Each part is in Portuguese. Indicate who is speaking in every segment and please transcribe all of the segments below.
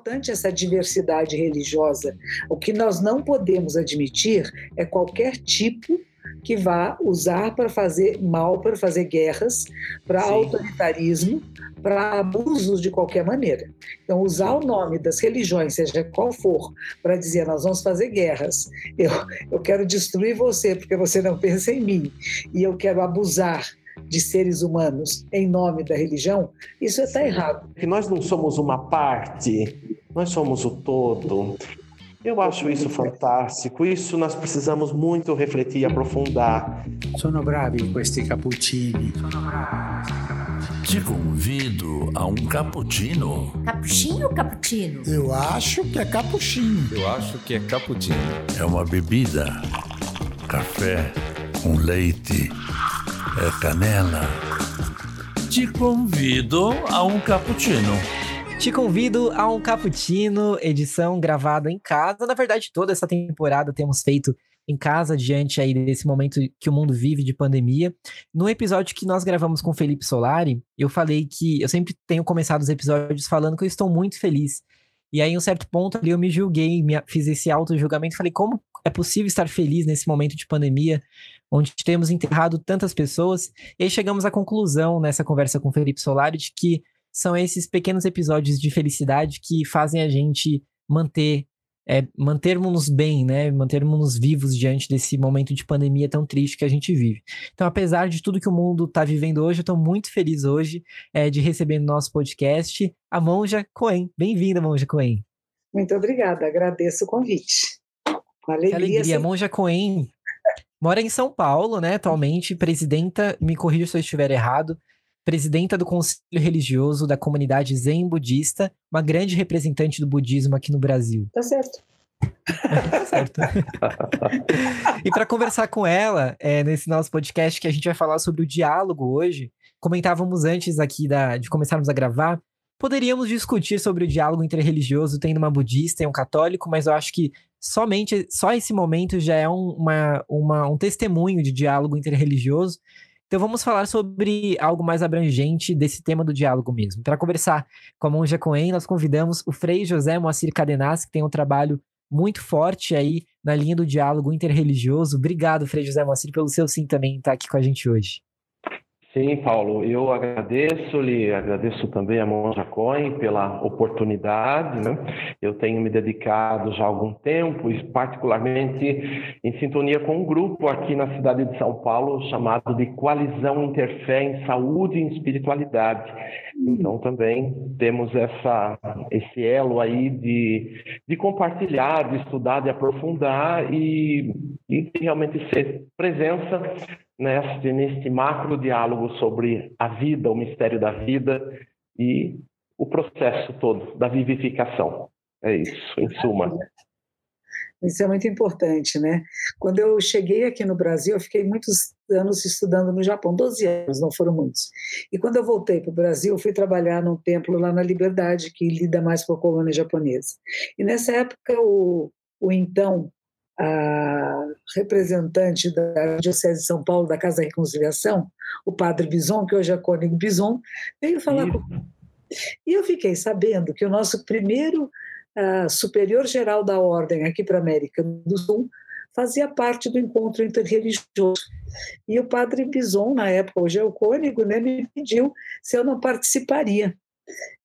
Speaker 1: importante essa diversidade religiosa. O que nós não podemos admitir é qualquer tipo que vá usar para fazer mal, para fazer guerras, para autoritarismo, para abusos de qualquer maneira. Então, usar o nome das religiões, seja qual for, para dizer nós vamos fazer guerras, eu, eu quero destruir você porque você não pensa em mim, e eu quero abusar de seres humanos em nome da religião, isso está errado.
Speaker 2: Que nós não somos uma parte, nós somos o todo. Eu acho isso fantástico. Isso nós precisamos muito refletir e aprofundar.
Speaker 3: Sono bravi questi cappuccini. Sono bravi
Speaker 4: Te convido a um cappuccino.
Speaker 5: Cappuccino ou cappuccino?
Speaker 3: Eu acho que é cappuccino.
Speaker 6: Eu acho que é cappuccino.
Speaker 4: É uma bebida. Café com leite. É canela. Te convido a um cappuccino.
Speaker 7: Te convido a um Cappuccino, edição gravada em casa. Na verdade, toda essa temporada temos feito em casa diante aí desse momento que o mundo vive de pandemia. No episódio que nós gravamos com Felipe Solari, eu falei que eu sempre tenho começado os episódios falando que eu estou muito feliz. E aí, em um certo ponto ali, eu me julguei, me, fiz esse auto-julgamento. Falei, como é possível estar feliz nesse momento de pandemia, onde temos enterrado tantas pessoas? E aí chegamos à conclusão, nessa conversa com Felipe Solari, de que são esses pequenos episódios de felicidade que fazem a gente manter é, mantermos-nos bem, né? Mantermos-nos vivos diante desse momento de pandemia tão triste que a gente vive. Então, apesar de tudo que o mundo está vivendo hoje, eu estou muito feliz hoje é, de receber no nosso podcast a Monja Coen. Bem-vinda, Monja Coen.
Speaker 1: Muito obrigada, agradeço o convite.
Speaker 7: Com alegria. Que alegria. Monja Coen mora em São Paulo, né? Atualmente, presidenta, me corrija se eu estiver errado, presidenta do Conselho Religioso da comunidade Zen Budista, uma grande representante do budismo aqui no Brasil.
Speaker 1: Tá certo.
Speaker 7: tá certo. e para conversar com ela, é, nesse nosso podcast que a gente vai falar sobre o diálogo hoje, comentávamos antes aqui da, de começarmos a gravar, poderíamos discutir sobre o diálogo interreligioso tendo uma budista e um católico, mas eu acho que somente só esse momento já é um, uma, uma, um testemunho de diálogo interreligioso então vamos falar sobre algo mais abrangente desse tema do diálogo mesmo. Para conversar com a Monja Coen, nós convidamos o Frei José Moacir Cadenas, que tem um trabalho muito forte aí na linha do diálogo interreligioso. Obrigado, Frei José Moacir, pelo seu sim também estar aqui com a gente hoje.
Speaker 2: Sim, Paulo, eu agradeço-lhe, agradeço também a Monja Coin pela oportunidade. Né? Eu tenho me dedicado já há algum tempo, particularmente em sintonia com um grupo aqui na cidade de São Paulo chamado de Coalizão Interfé em Saúde e Espiritualidade. Então também temos essa, esse elo aí de, de compartilhar, de estudar, de aprofundar e, e realmente ser presença neste, neste macro diálogo sobre a vida, o mistério da vida e o processo todo da vivificação. É isso, em suma.
Speaker 1: Isso é muito importante, né? Quando eu cheguei aqui no Brasil, eu fiquei muitos anos estudando no Japão, 12 anos, não foram muitos. E quando eu voltei para o Brasil, fui trabalhar num templo lá na Liberdade, que lida mais com a colônia japonesa. E nessa época, o, o então a representante da Diocese de São Paulo, da Casa da Reconciliação, o padre Bison, que hoje é Cônigo Bison, veio falar Sim. comigo. E eu fiquei sabendo que o nosso primeiro uh, superior geral da ordem aqui para a América do Sul fazia parte do encontro interreligioso. E o padre Bison, na época, hoje é o cônigo, né, me pediu se eu não participaria.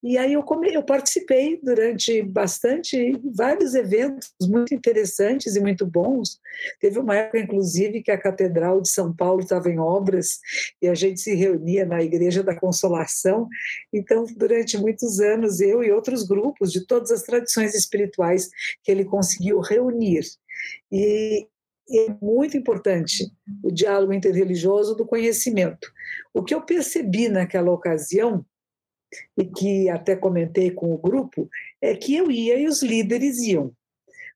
Speaker 1: E aí eu, come, eu participei durante bastante, vários eventos muito interessantes e muito bons. Teve uma época, inclusive, que a Catedral de São Paulo estava em obras e a gente se reunia na Igreja da Consolação. Então, durante muitos anos, eu e outros grupos de todas as tradições espirituais que ele conseguiu reunir. E, é muito importante o diálogo interreligioso do conhecimento. O que eu percebi naquela ocasião e que até comentei com o grupo, é que eu ia e os líderes iam.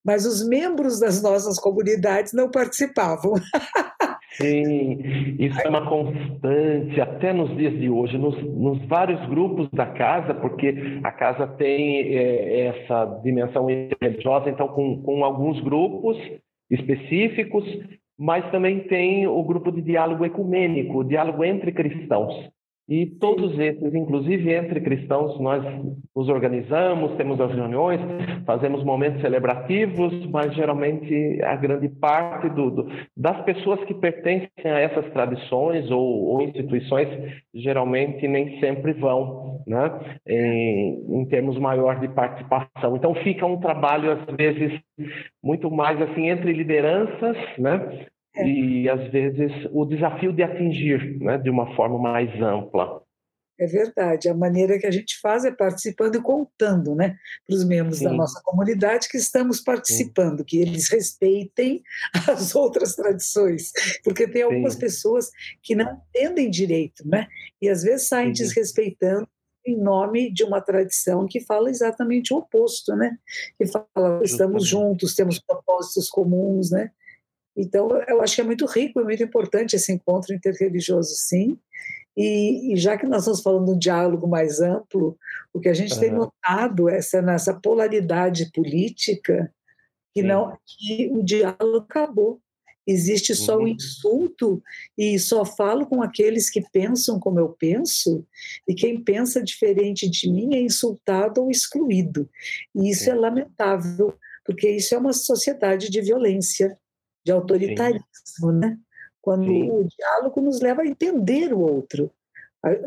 Speaker 1: Mas os membros das nossas comunidades não participavam.
Speaker 2: Sim, isso é uma constante até nos dias de hoje, nos, nos vários grupos da casa, porque a casa tem é, essa dimensão religiosa, então, com, com alguns grupos específicos, mas também tem o grupo de diálogo ecumênico, o diálogo entre cristãos. E todos esses, inclusive entre cristãos, nós nos organizamos, temos as reuniões, fazemos momentos celebrativos, mas geralmente a grande parte do, do, das pessoas que pertencem a essas tradições ou, ou instituições geralmente nem sempre vão, né? Em, em termos maior de participação. Então fica um trabalho às vezes muito mais assim entre lideranças, né? É. e às vezes o desafio de atingir né, de uma forma mais ampla.
Speaker 1: É verdade. A maneira que a gente faz é participando e contando, né, para os membros Sim. da nossa comunidade que estamos participando, Sim. que eles respeitem as outras tradições, porque tem algumas Sim. pessoas que não entendem direito, né, e às vezes saem desrespeitando em nome de uma tradição que fala exatamente o oposto, né? Que fala estamos juntos, temos propósitos comuns, né? Então, eu acho que é muito rico, é muito importante esse encontro interreligioso, sim. E, e já que nós estamos falando de um diálogo mais amplo, o que a gente uhum. tem notado é essa nessa polaridade política que sim. não que o diálogo acabou. Existe só o uhum. insulto e só falo com aqueles que pensam como eu penso, e quem pensa diferente de mim é insultado ou excluído. E isso é lamentável, porque isso é uma sociedade de violência de autoritarismo, Sim. né? Quando Sim. o diálogo nos leva a entender o outro.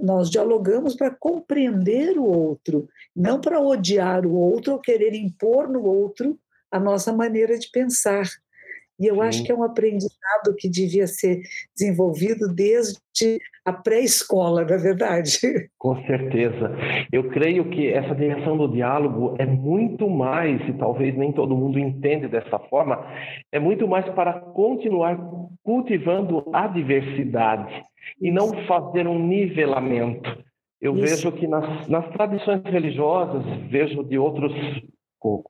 Speaker 1: Nós dialogamos para compreender o outro, não para odiar o outro ou querer impor no outro a nossa maneira de pensar. E eu Sim. acho que é um aprendizado que devia ser desenvolvido desde a pré-escola, na é verdade.
Speaker 2: Com certeza. Eu creio que essa dimensão do diálogo é muito mais, e talvez nem todo mundo entende dessa forma, é muito mais para continuar cultivando a diversidade e não fazer um nivelamento. Eu Isso. vejo que nas, nas tradições religiosas, vejo de outros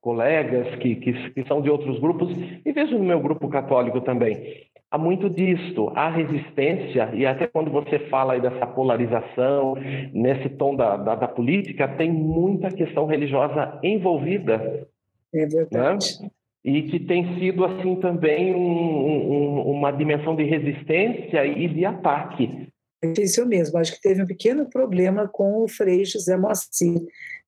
Speaker 2: colegas que, que, que, são de outros grupos, e vejo no meu grupo católico também. Há muito disto, há resistência, e até quando você fala aí dessa polarização, nesse tom da, da, da política, tem muita questão religiosa envolvida.
Speaker 1: É verdade.
Speaker 2: Né? E que tem sido, assim, também um, um, uma dimensão de resistência e de ataque.
Speaker 1: É isso mesmo. Acho que teve um pequeno problema com o Frei José Moacir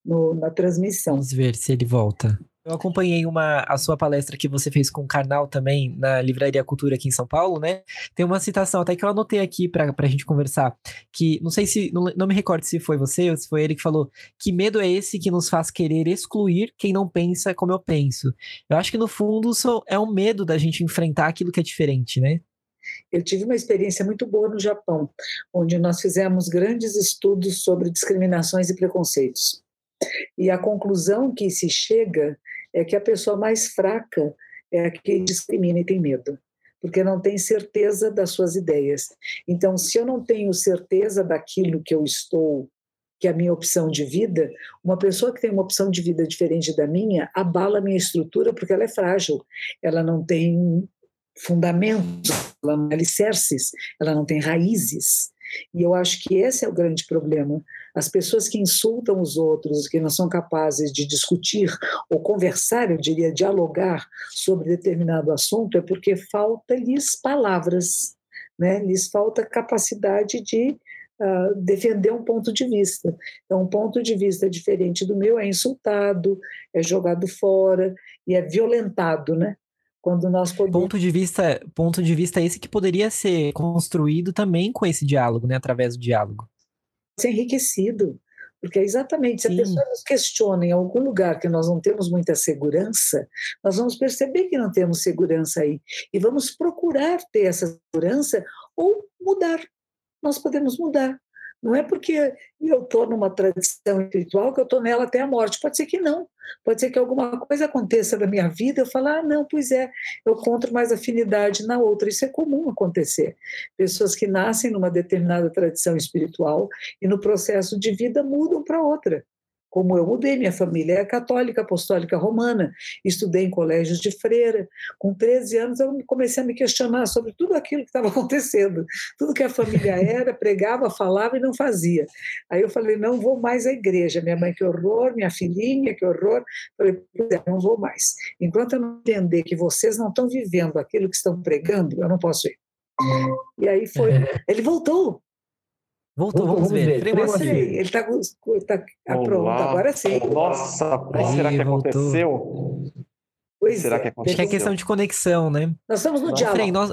Speaker 1: no, na transmissão.
Speaker 7: Vamos ver se ele volta. Eu acompanhei uma, a sua palestra que você fez com o Karnal também na Livraria Cultura aqui em São Paulo, né? Tem uma citação até que eu anotei aqui para a gente conversar, que não sei se, não, não me recordo se foi você ou se foi ele que falou, que medo é esse que nos faz querer excluir quem não pensa como eu penso. Eu acho que no fundo é um medo da gente enfrentar aquilo que é diferente, né?
Speaker 1: Eu tive uma experiência muito boa no Japão, onde nós fizemos grandes estudos sobre discriminações e preconceitos. E a conclusão que se chega é que a pessoa mais fraca é a que discrimina e tem medo, porque não tem certeza das suas ideias. Então, se eu não tenho certeza daquilo que eu estou, que é a minha opção de vida, uma pessoa que tem uma opção de vida diferente da minha abala a minha estrutura porque ela é frágil, ela não tem fundamentos, ela não tem alicerces, ela não tem raízes. E eu acho que esse é o grande problema. As pessoas que insultam os outros, que não são capazes de discutir ou conversar, eu diria, dialogar sobre determinado assunto, é porque falta-lhes palavras, né? lhes falta capacidade de Uh, defender um ponto de vista. Então, um ponto de vista diferente do meu é insultado, é jogado fora e é violentado, né? Quando nós podemos...
Speaker 7: ponto de vista ponto de vista esse que poderia ser construído também com esse diálogo né através do diálogo.
Speaker 1: ser enriquecido porque é exatamente se Sim. a pessoa nos questiona em algum lugar que nós não temos muita segurança nós vamos perceber que não temos segurança aí. E vamos procurar ter essa segurança ou mudar. Nós podemos mudar não é porque eu estou numa tradição espiritual que eu estou nela até a morte. Pode ser que não. Pode ser que alguma coisa aconteça na minha vida eu falar, ah, não, pois é, eu encontro mais afinidade na outra. Isso é comum acontecer. Pessoas que nascem numa determinada tradição espiritual e no processo de vida mudam para outra como eu mudei, minha família é católica, apostólica romana, estudei em colégios de freira. Com 13 anos eu comecei a me questionar sobre tudo aquilo que estava acontecendo, tudo que a família era, pregava, falava e não fazia. Aí eu falei, não vou mais à igreja. Minha mãe, que horror, minha filhinha, que horror. Falei, é, não vou mais. Enquanto eu não entender que vocês não estão vivendo aquilo que estão pregando, eu não posso ir. E aí foi. Ele voltou.
Speaker 7: Voltou, vamos, vamos ver.
Speaker 1: ver. Sim, ele está tá, tá pronto, agora sim.
Speaker 2: Nossa, Aí, será que voltou. aconteceu?
Speaker 1: Pois
Speaker 2: será
Speaker 1: é.
Speaker 2: que aconteceu?
Speaker 7: Acho que é questão de conexão, né?
Speaker 1: Nós estamos no diálogo. Frei, nós...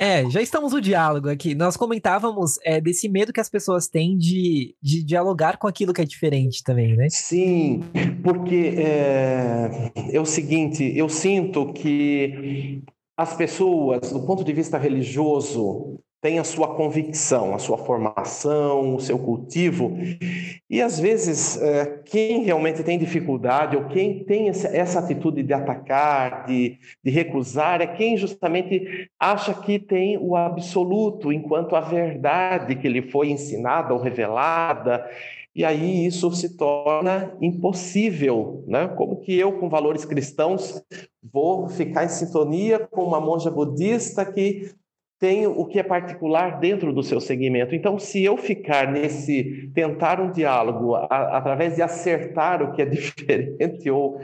Speaker 7: é, já estamos no diálogo aqui. Nós comentávamos é, desse medo que as pessoas têm de, de dialogar com aquilo que é diferente também, né?
Speaker 2: Sim, porque é, é o seguinte, eu sinto que as pessoas, do ponto de vista religioso, tem a sua convicção, a sua formação, o seu cultivo. E às vezes, é, quem realmente tem dificuldade ou quem tem essa atitude de atacar, de, de recusar, é quem justamente acha que tem o absoluto enquanto a verdade que lhe foi ensinada ou revelada. E aí isso se torna impossível, né? Como que eu, com valores cristãos, vou ficar em sintonia com uma monja budista que tem o que é particular dentro do seu segmento. Então, se eu ficar nesse tentar um diálogo a, através de acertar o que é diferente ou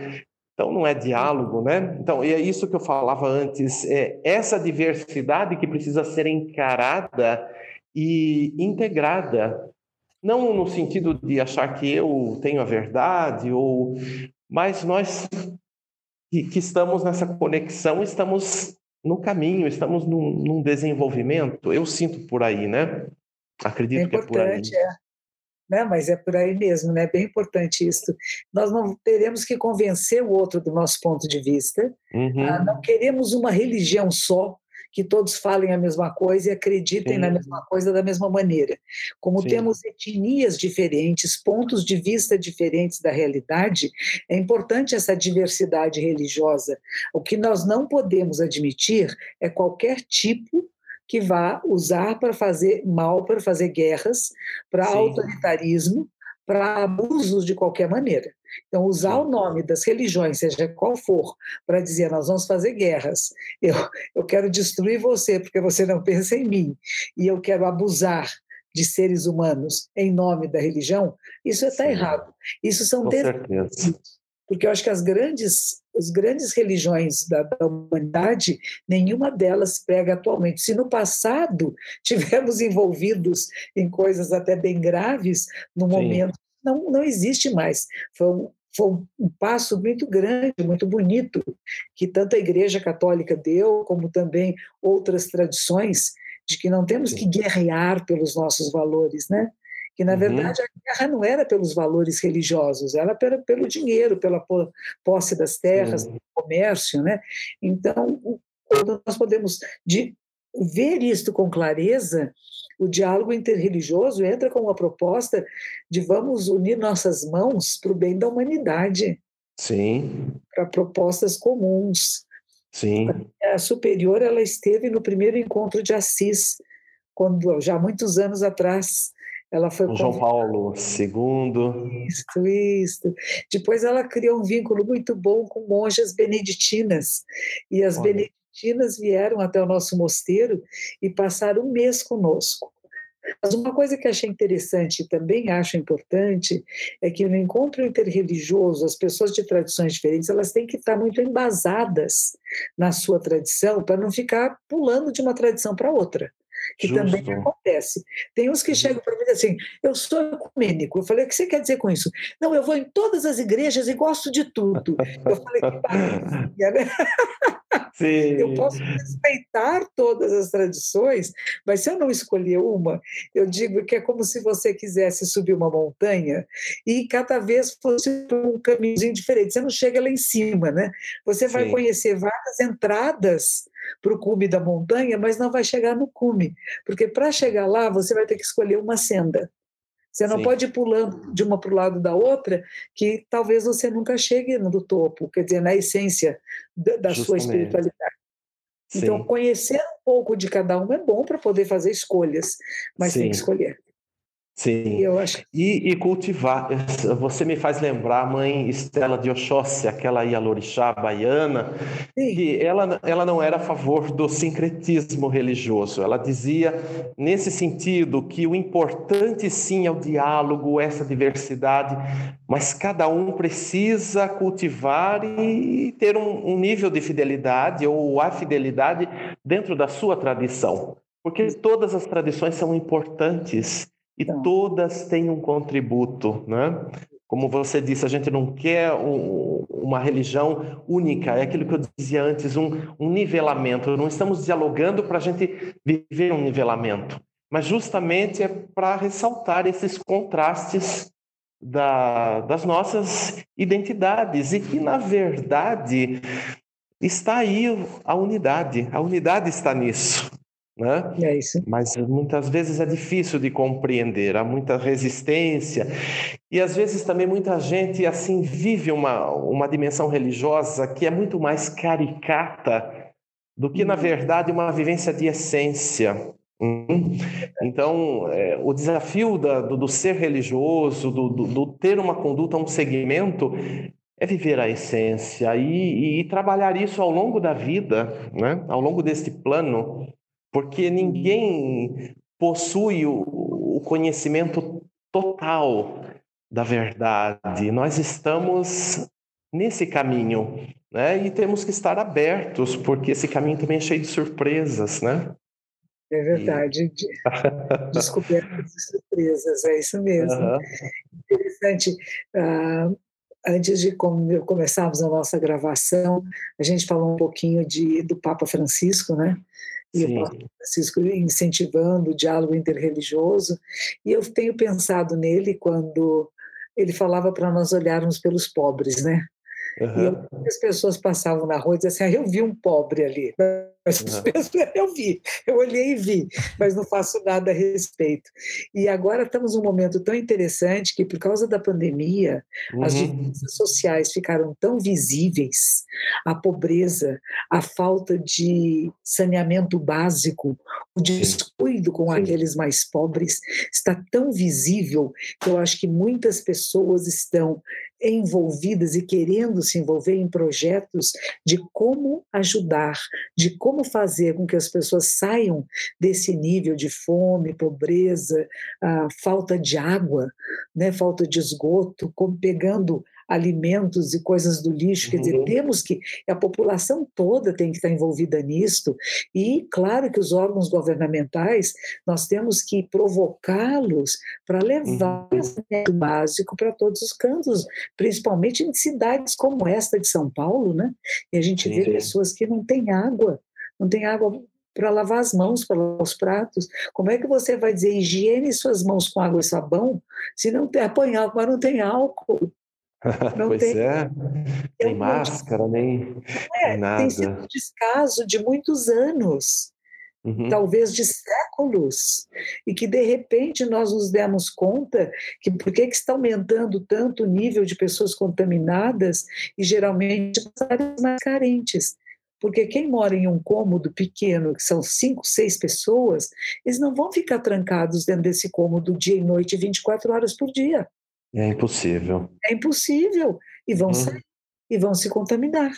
Speaker 2: então não é diálogo, né? Então, é isso que eu falava antes, é essa diversidade que precisa ser encarada e integrada, não no sentido de achar que eu tenho a verdade ou mas nós que estamos nessa conexão, estamos no caminho, estamos num, num desenvolvimento. Eu sinto por aí, né? Acredito é que é por aí. É.
Speaker 1: Né? Mas é por aí mesmo, né? Bem importante isso. Nós não teremos que convencer o outro do nosso ponto de vista. Uhum. Ah, não queremos uma religião só, que todos falem a mesma coisa e acreditem Sim. na mesma coisa da mesma maneira. Como Sim. temos etnias diferentes, pontos de vista diferentes da realidade, é importante essa diversidade religiosa. O que nós não podemos admitir é qualquer tipo que vá usar para fazer mal, para fazer guerras, para autoritarismo, para abusos de qualquer maneira. Então, usar o nome das religiões, seja qual for, para dizer nós vamos fazer guerras, eu, eu quero destruir você porque você não pensa em mim, e eu quero abusar de seres humanos em nome da religião, isso está errado. Isso são porque eu acho que as grandes, as grandes religiões da, da, humanidade, nenhuma delas prega atualmente. Se no passado tivemos envolvidos em coisas até bem graves, no Sim. momento não, não existe mais. Foi um, foi um passo muito grande, muito bonito, que tanto a Igreja Católica deu, como também outras tradições, de que não temos que guerrear pelos nossos valores, né? Que, na uhum. verdade, a guerra não era pelos valores religiosos, era pelo dinheiro, pela posse das terras, uhum. comércio, né? Então, quando nós podemos de ver isto com clareza, o diálogo interreligioso entra com uma proposta de vamos unir nossas mãos para o bem da humanidade.
Speaker 2: Sim.
Speaker 1: Para propostas comuns.
Speaker 2: Sim.
Speaker 1: A superior ela esteve no primeiro encontro de Assis, quando já muitos anos atrás ela foi
Speaker 2: com João Paulo II.
Speaker 1: Isso, isso. Depois ela criou um vínculo muito bom com monjas beneditinas. E as Olha. Beneditinas vieram até o nosso mosteiro e passaram um mês conosco. Mas uma coisa que achei interessante e também acho importante é que no encontro interreligioso, as pessoas de tradições diferentes, elas têm que estar muito embasadas na sua tradição para não ficar pulando de uma tradição para outra que Justo. também acontece. Tem uns que uhum. chegam para mim assim, eu sou ecumênico. Eu falei, o que você quer dizer com isso? Não, eu vou em todas as igrejas e gosto de tudo. Eu falei, que maravilha, né?
Speaker 2: Sim.
Speaker 1: Eu posso respeitar todas as tradições, mas se eu não escolher uma, eu digo que é como se você quisesse subir uma montanha e cada vez fosse um caminhozinho diferente. Você não chega lá em cima, né? Você vai Sim. conhecer várias entradas para o cume da montanha, mas não vai chegar no cume, porque para chegar lá você vai ter que escolher uma senda. Você não Sim. pode ir pulando de uma para o lado da outra, que talvez você nunca chegue no topo, quer dizer, na essência da, da sua espiritualidade. Então, Sim. Então, conhecer um pouco de cada um é bom para poder fazer escolhas, mas Sim. tem que escolher.
Speaker 2: Sim. Eu acho... e, e, cultivar. Você me faz lembrar a mãe Estela de Oxóssi, aquela Ialorixá baiana, Sim. que ela, ela não era a favor do sincretismo religioso. Ela dizia, nesse sentido, que o importante sim é o diálogo, essa diversidade, mas cada um precisa cultivar e ter um, um nível de fidelidade ou a fidelidade dentro da sua tradição. Porque todas as tradições são importantes e não. todas têm um contributo, né? Como você disse, a gente não quer um, uma religião única, é aquilo que eu dizia antes, um, um nivelamento. Não estamos dialogando para a gente viver um nivelamento, mas justamente é para ressaltar esses contrastes da, das nossas identidades e que, na verdade, está aí a unidade. A unidade está nisso. Né?
Speaker 1: É isso.
Speaker 2: Mas muitas vezes é difícil de compreender, há muita resistência e às vezes também muita gente assim vive uma, uma dimensão religiosa que é muito mais caricata do que na uhum. verdade uma vivência de essência. Hum? Então, é, o desafio da, do, do, ser religioso, do, do, do, ter uma conduta, um segmento, é viver a essência e, e, trabalhar isso ao longo da vida, né? ao longo deste plano, porque ninguém possui o, conhecimento total da verdade. Nós estamos nesse caminho, né? E temos que estar abertos, porque esse caminho também é cheio de surpresas, né?
Speaker 1: É verdade. De, descobertas e surpresas, é isso mesmo. Uhum. Interessante. Uh, antes de começarmos a nossa gravação, a gente falou um pouquinho de, do Papa Francisco, né? E Sim. o Papa Francisco incentivando o diálogo interreligioso. E eu tenho pensado nele quando ele falava para nós olharmos pelos pobres, né? Uhum. E as pessoas passavam na rua e diziam assim: ah, eu vi um pobre ali. Mas uhum. eu vi, eu olhei e vi, mas não faço nada a respeito. E agora estamos num momento tão interessante que, por causa da pandemia, uhum. as diferenças sociais ficaram tão visíveis, a pobreza, a falta de saneamento básico, o descuido com Sim. aqueles mais pobres está tão visível que eu acho que muitas pessoas estão envolvidas e querendo se envolver em projetos de como ajudar, de como fazer com que as pessoas saiam desse nível de fome, pobreza, falta de água, né, falta de esgoto, como pegando alimentos e coisas do lixo. Quer dizer, uhum. temos que. A população toda tem que estar envolvida nisto. E, claro, que os órgãos governamentais, nós temos que provocá-los para levar uhum. o básico para todos os cantos, principalmente em cidades como esta de São Paulo, né? E a gente vê pessoas que não têm água, não têm água para lavar as mãos, para lavar os pratos. Como é que você vai dizer higiene suas mãos com água e sabão se não tem apanhar, mas não tem álcool?
Speaker 2: Não pois tem, é, nem máscara, nem, é, nada.
Speaker 1: Tem sido um descaso de muitos anos, uhum. talvez de séculos, e que de repente nós nos demos conta que por que, que está aumentando tanto o nível de pessoas contaminadas e geralmente as áreas mais carentes. Porque quem mora em um cômodo pequeno, que são cinco, seis pessoas, eles não vão ficar trancados dentro desse cômodo dia e noite, 24 horas por dia.
Speaker 2: É impossível.
Speaker 1: É impossível. E vão hum. sair, e vão se contaminar.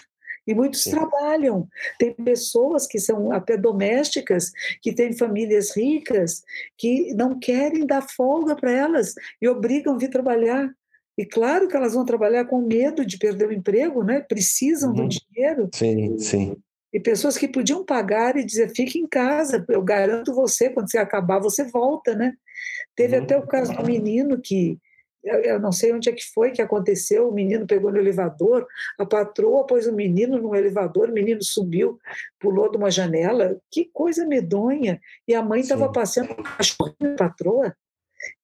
Speaker 1: E muitos Sim. trabalham. Tem pessoas que são até domésticas, que têm famílias ricas, que não querem dar folga para elas e obrigam a vir trabalhar. E claro que elas vão trabalhar com medo de perder o emprego, né? Precisam uhum. do dinheiro.
Speaker 2: Sim, sim.
Speaker 1: E pessoas que podiam pagar e dizer, fique em casa, eu garanto você, quando você acabar, você volta, né? Teve uhum. até o caso do menino que eu não sei onde é que foi que aconteceu, o menino pegou no elevador, a patroa pôs o menino no elevador, o menino subiu, pulou de uma janela, que coisa medonha, e a mãe estava passeando com a cachorrinho a patroa.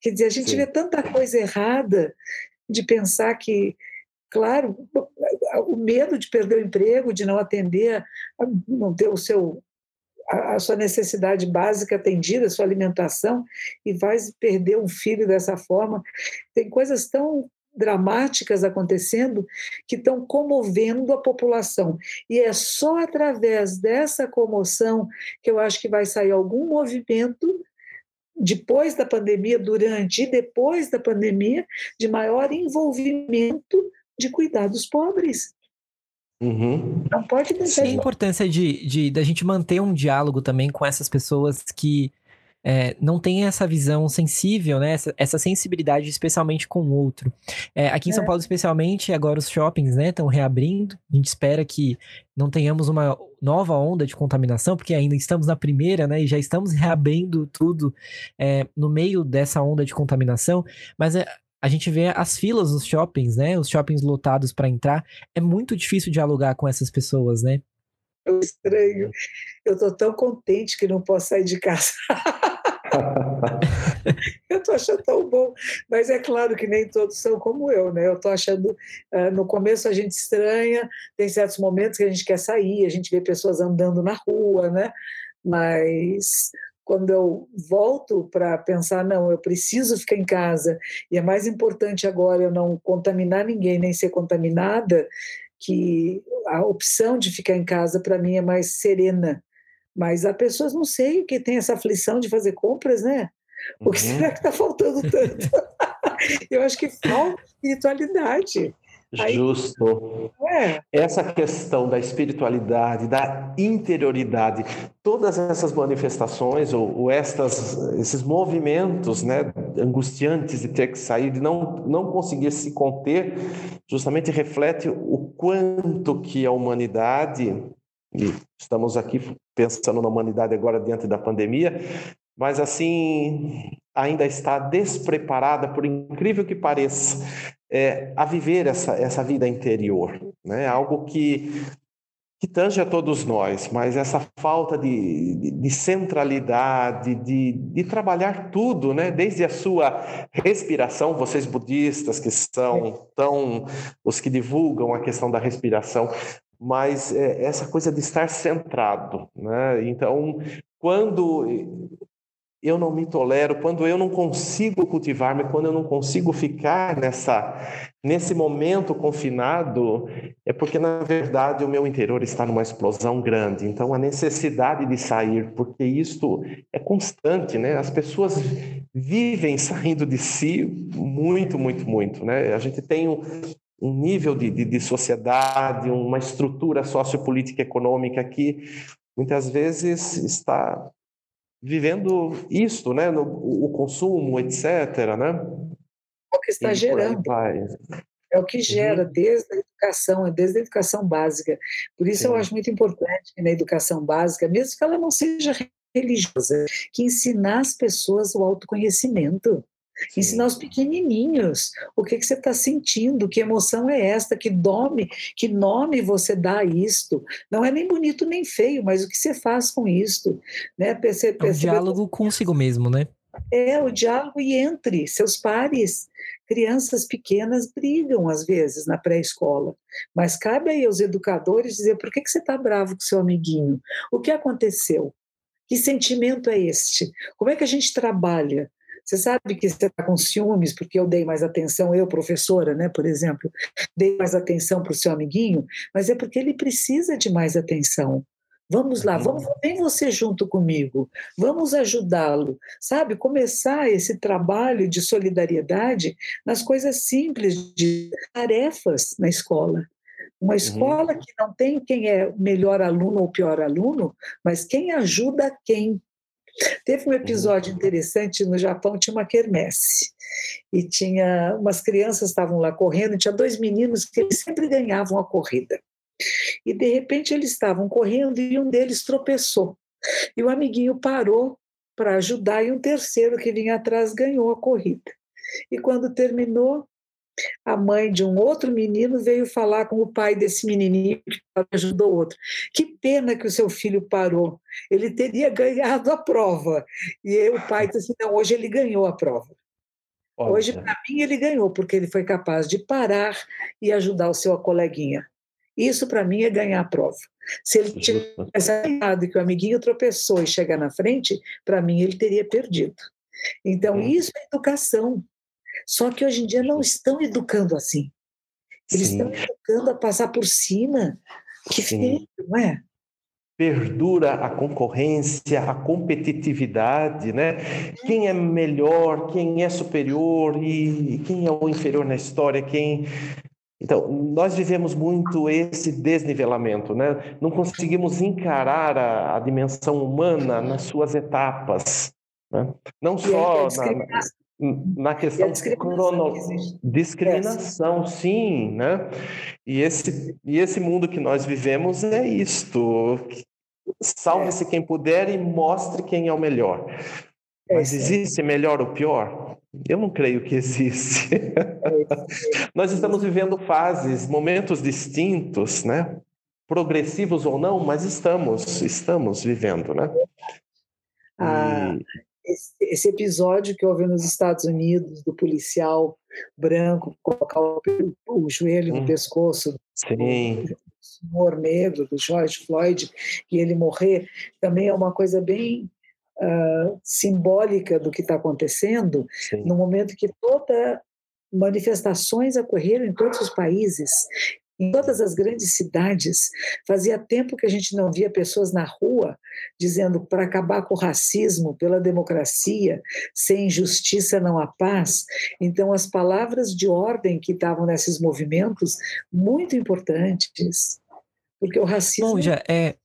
Speaker 1: Quer dizer, a gente Sim. vê tanta coisa errada de pensar que, claro, o medo de perder o emprego, de não atender, não ter o seu a, sua necessidade básica atendida, a sua alimentação, e vai perder um filho dessa forma. Tem coisas tão dramáticas acontecendo que estão comovendo a população. E é só através dessa comoção que eu acho que vai sair algum movimento depois da pandemia, durante e depois da pandemia, de maior envolvimento de cuidar dos pobres.
Speaker 2: Uhum.
Speaker 1: Não pode deixar.
Speaker 7: Sim, a importância de, de, de a gente manter um diálogo também com essas pessoas que é, não tem essa visão sensível, né? Essa, essa sensibilidade, especialmente com o outro. É, aqui em São é. Paulo, especialmente, agora os shoppings, né, estão reabrindo. A gente espera que não tenhamos uma nova onda de contaminação, porque ainda estamos na primeira, né? E já estamos reabrindo tudo é, no meio dessa onda de contaminação. Mas é, a gente vê as filas dos shoppings, né? Os shoppings lotados para entrar. É muito difícil dialogar com essas pessoas, né?
Speaker 1: Eu estranho. Eu tô tão contente que não posso sair de casa. eu estou achando tão bom, mas é claro que nem todos são como eu, né? Eu estou achando, uh, no começo a gente estranha, tem certos momentos que a gente quer sair, a gente vê pessoas andando na rua, né? Mas quando eu volto para pensar, não, eu preciso ficar em casa, e é mais importante agora eu não contaminar ninguém, nem ser contaminada, que a opção de ficar em casa para mim é mais serena mas há pessoas, não sei, que tem essa aflição de fazer compras, né? O que uhum. será que está faltando tanto? Eu acho que falta espiritualidade.
Speaker 2: Aí, Justo. É. Essa questão da espiritualidade, da interioridade, todas essas manifestações ou, ou estas, esses movimentos né, angustiantes de ter que sair, de não, não conseguir se conter, justamente reflete o quanto que a humanidade e estamos aqui pensando na humanidade agora diante da pandemia, mas assim ainda está despreparada, por incrível que pareça, é, a viver essa, essa vida interior, né? Algo que que tange a todos nós, mas essa falta de, de, de centralidade, de, de, trabalhar tudo, né? desde a sua respiração, vocês budistas que são tão os que divulgam a questão da respiração, mas é, essa coisa de estar centrado. Né? Então, quando eu não me tolero, quando eu não consigo cultivar-me, quando eu não consigo ficar nessa nesse momento confinado, é porque na verdade o meu interior está numa explosão grande. Então a necessidade de sair, porque isto é constante, né? As pessoas vivem saindo de si muito, muito, muito, né? A gente tem um nível de, de, de sociedade, uma estrutura sociopolítica econômica que muitas vezes está vivendo isto, né, no, o consumo, etc., né?
Speaker 1: É o que está e gerando. É o que uhum. gera desde a educação, desde a educação básica. Por isso Sim. eu acho muito importante que na educação básica, mesmo que ela não seja religiosa, que ensinar as pessoas o autoconhecimento. Sim. Ensinar os pequenininhos o que, que você está sentindo, que emoção é esta, que nome, que nome você dá a isto. Não é nem bonito nem feio, mas o que você faz com isto. Né?
Speaker 7: Perce, é um diálogo consigo mesmo, né?
Speaker 1: É, o diálogo e entre seus pares. Crianças pequenas brigam, às vezes, na pré-escola. Mas cabe aí aos educadores dizer por que, que você está bravo com seu amiguinho? O que aconteceu? Que sentimento é este? Como é que a gente trabalha? Você sabe que você está com ciúmes porque eu dei mais atenção, eu, professora, né, por exemplo, dei mais atenção para o seu amiguinho, mas é porque ele precisa de mais atenção. Vamos lá, vamos, vem você junto comigo, vamos ajudá-lo, sabe? Começar esse trabalho de solidariedade nas coisas simples, de tarefas na escola. Uma escola uhum. que não tem quem é melhor aluno ou pior aluno, mas quem ajuda quem. Teve um episódio uhum. interessante no Japão, tinha uma quermesse. E tinha umas crianças estavam lá correndo, tinha dois meninos que eles sempre ganhavam a corrida. E de repente eles estavam correndo e um deles tropeçou. E o amiguinho parou para ajudar e um terceiro que vinha atrás ganhou a corrida. E quando terminou, a mãe de um outro menino veio falar com o pai desse menininho que ajudou o outro. Que pena que o seu filho parou. Ele teria ganhado a prova. E o pai disse assim: não, hoje ele ganhou a prova. Olha. Hoje, para mim, ele ganhou, porque ele foi capaz de parar e ajudar o seu coleguinha. Isso, para mim, é ganhar a prova. Se ele tivesse ganhado que o amiguinho tropeçou e chegar na frente, para mim, ele teria perdido. Então, hum. isso é educação. Só que hoje em dia não estão educando assim. Eles Sim. estão educando a passar por cima. Que feio, não é?
Speaker 2: Perdura a concorrência, a competitividade, né? Quem é melhor, quem é superior e quem é o inferior na história, quem então, nós vivemos muito esse desnivelamento, né? Não conseguimos encarar a, a dimensão humana nas suas etapas Né? Não só na, na questão de crono... discriminação, é. sim, né? E esse, e esse mundo que nós vivemos é isto. Salve-se é. quem puder e mostre quem é o melhor. É Mas existe melhor ou pior? Eu não creio que existe. Nós estamos vivendo fases, momentos distintos, né? Progressivos ou não, mas estamos, estamos vivendo, né?
Speaker 1: Ah, esse, episódio que houve nos Estados Unidos do policial branco colocar o, o joelho hum, no pescoço
Speaker 2: sim.
Speaker 1: do senhor negro, do George Floyd, e ele morrer, também é uma coisa bem uh, simbólica do que está acontecendo, sim. no momento que toda manifestações ocorreram em todos os países em todas as grandes cidades. Fazia tempo que a gente não via pessoas na rua dizendo para acabar com o racismo, pela democracia, sem justiça não há paz. Então, as palavras de ordem que estavam nesses movimentos, muito importantes, porque o racismo.
Speaker 7: Bom, já é.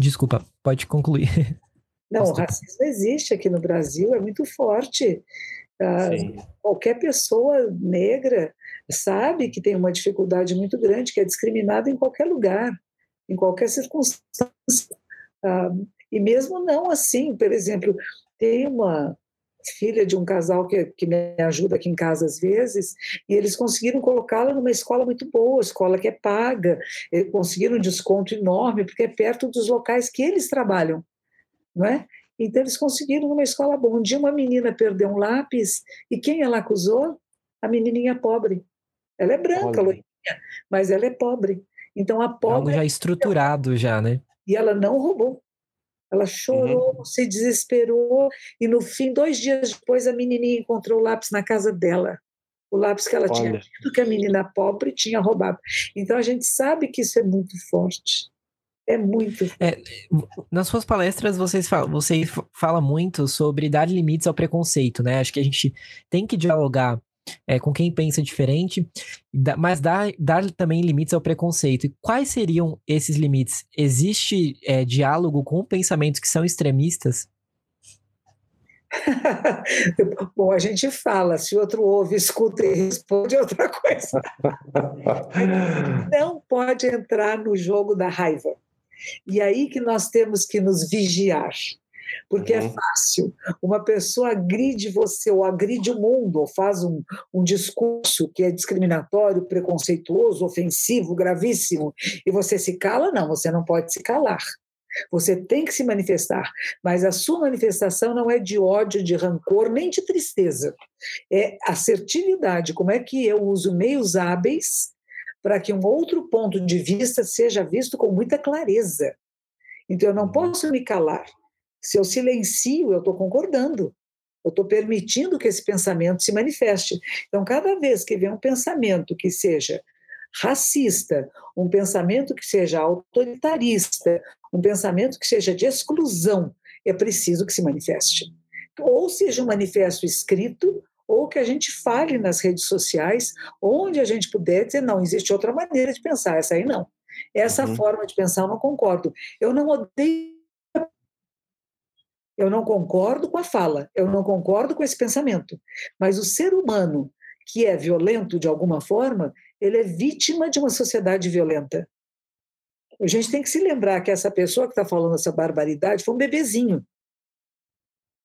Speaker 7: Desculpa, pode concluir.
Speaker 1: Não, o racismo existe aqui no Brasil, é muito forte. Uh, qualquer pessoa negra sabe que tem uma dificuldade muito grande, que é discriminada em qualquer lugar, em qualquer circunstância. Ah, e mesmo não assim, por exemplo, tem uma filha de um casal que, que me ajuda aqui em casa às vezes, e eles conseguiram colocá-la numa escola muito boa, escola que é paga, conseguiram um desconto enorme, porque é perto dos locais que eles trabalham, não é? Então eles conseguiram numa escola boa. Um dia uma menina perdeu um lápis, e quem ela acusou? A menininha pobre. Ela é branca, loirinha, mas ela é pobre. Então a pobre.
Speaker 7: Algo já estruturado, já, né?
Speaker 1: E ela não roubou. Ela chorou, uhum. se desesperou, e no fim, dois dias depois, a menininha encontrou o lápis na casa dela. O lápis que ela Olha. tinha dito que a menina pobre tinha roubado. Então a gente sabe que isso é muito forte. É muito.
Speaker 7: É, nas suas palestras, vocês falam, você fala muito sobre dar limites ao preconceito, né? Acho que a gente tem que dialogar é, com quem pensa diferente, mas dar, dar também limites ao preconceito. E quais seriam esses limites? Existe é, diálogo com pensamentos que são extremistas?
Speaker 1: Bom, a gente fala, se outro ouve, escuta e responde é outra coisa. Não pode entrar no jogo da raiva. E aí que nós temos que nos vigiar. Porque é uhum. é fácil. Uma pessoa agride você, ou agride o mundo, ou faz um, um discurso que é discriminatório, preconceituoso, ofensivo, gravíssimo, e você se cala? Não, você não pode se calar. Você tem que se manifestar, mas a sua manifestação não é de ódio, de rancor, nem de tristeza. É assertividade. Como é que eu uso meios hábeis para que um outro ponto de vista seja visto com muita clareza? Então, eu não uhum. posso me calar. Se eu silencio, eu estou concordando. Eu estou permitindo que esse pensamento se manifeste. Então, cada vez que vem um pensamento que seja racista, um pensamento que seja autoritarista, um pensamento que seja de exclusão, é preciso que se manifeste. Ou seja um manifesto escrito, ou que a gente fale nas redes sociais, onde a gente puder dizer, não, existe outra maneira de pensar, essa aí não. Essa uhum. forma de pensar eu não concordo. Eu não odeio eu não concordo com a fala, eu não concordo com esse pensamento. Mas o ser humano que é violento de alguma forma, ele é vítima de uma sociedade violenta. A gente tem que se lembrar que essa pessoa que está falando essa barbaridade foi um bebezinho.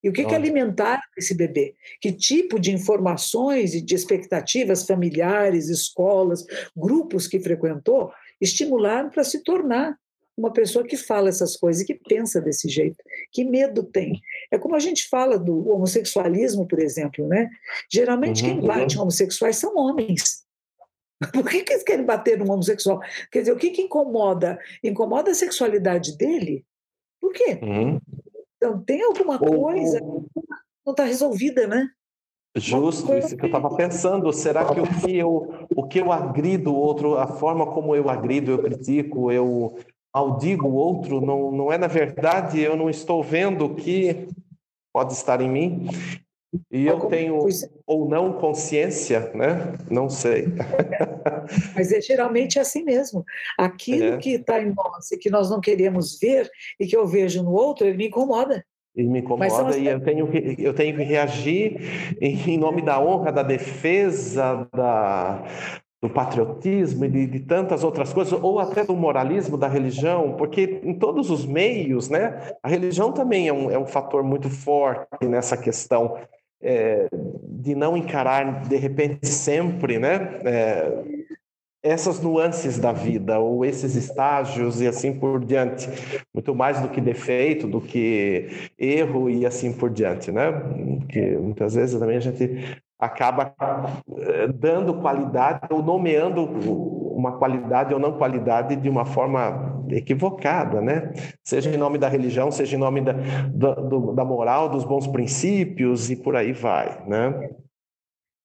Speaker 1: E o que, que alimentaram esse bebê? Que tipo de informações e de expectativas familiares, escolas, grupos que frequentou estimularam para se tornar uma pessoa que fala essas coisas e que pensa desse jeito. Que medo tem? É como a gente fala do homossexualismo, por exemplo, né? Geralmente uhum, quem bate uhum. homossexuais são homens. Por que, que eles querem bater no homossexual? Quer dizer, o que, que incomoda? Incomoda a sexualidade dele? Por quê? Uhum. Então, tem alguma coisa que não está resolvida, né?
Speaker 2: Justo, isso que eu estava pensando. Será que o que eu, o que eu agrido o outro, a forma como eu agrido, eu critico, eu maldigo o outro, não, não é na verdade, eu não estou vendo o que pode estar em mim. E eu tenho ou não consciência, né? Não sei.
Speaker 1: Mas é geralmente assim mesmo. Aquilo é. que está em nós e que nós não queremos ver e que eu vejo no outro, ele me incomoda.
Speaker 2: E me incomoda e eu tenho, que, eu tenho que reagir em nome da honra, da defesa, da, do patriotismo e de, de, tantas outras coisas, ou até do moralismo da religião, porque em todos os meios, né, a religião também é um, é um fator muito forte nessa questão é, de não encarar de repente sempre, né, é, essas nuances da vida ou esses estágios e assim por diante, muito mais do que defeito, do que erro e assim por diante, né? Que muitas vezes também a gente acaba eh, dando qualidade ou nomeando uma qualidade ou não qualidade de uma forma equivocada, né? Seja em nome da religião, seja em nome da, da, da moral, dos bons princípios e por aí vai, né?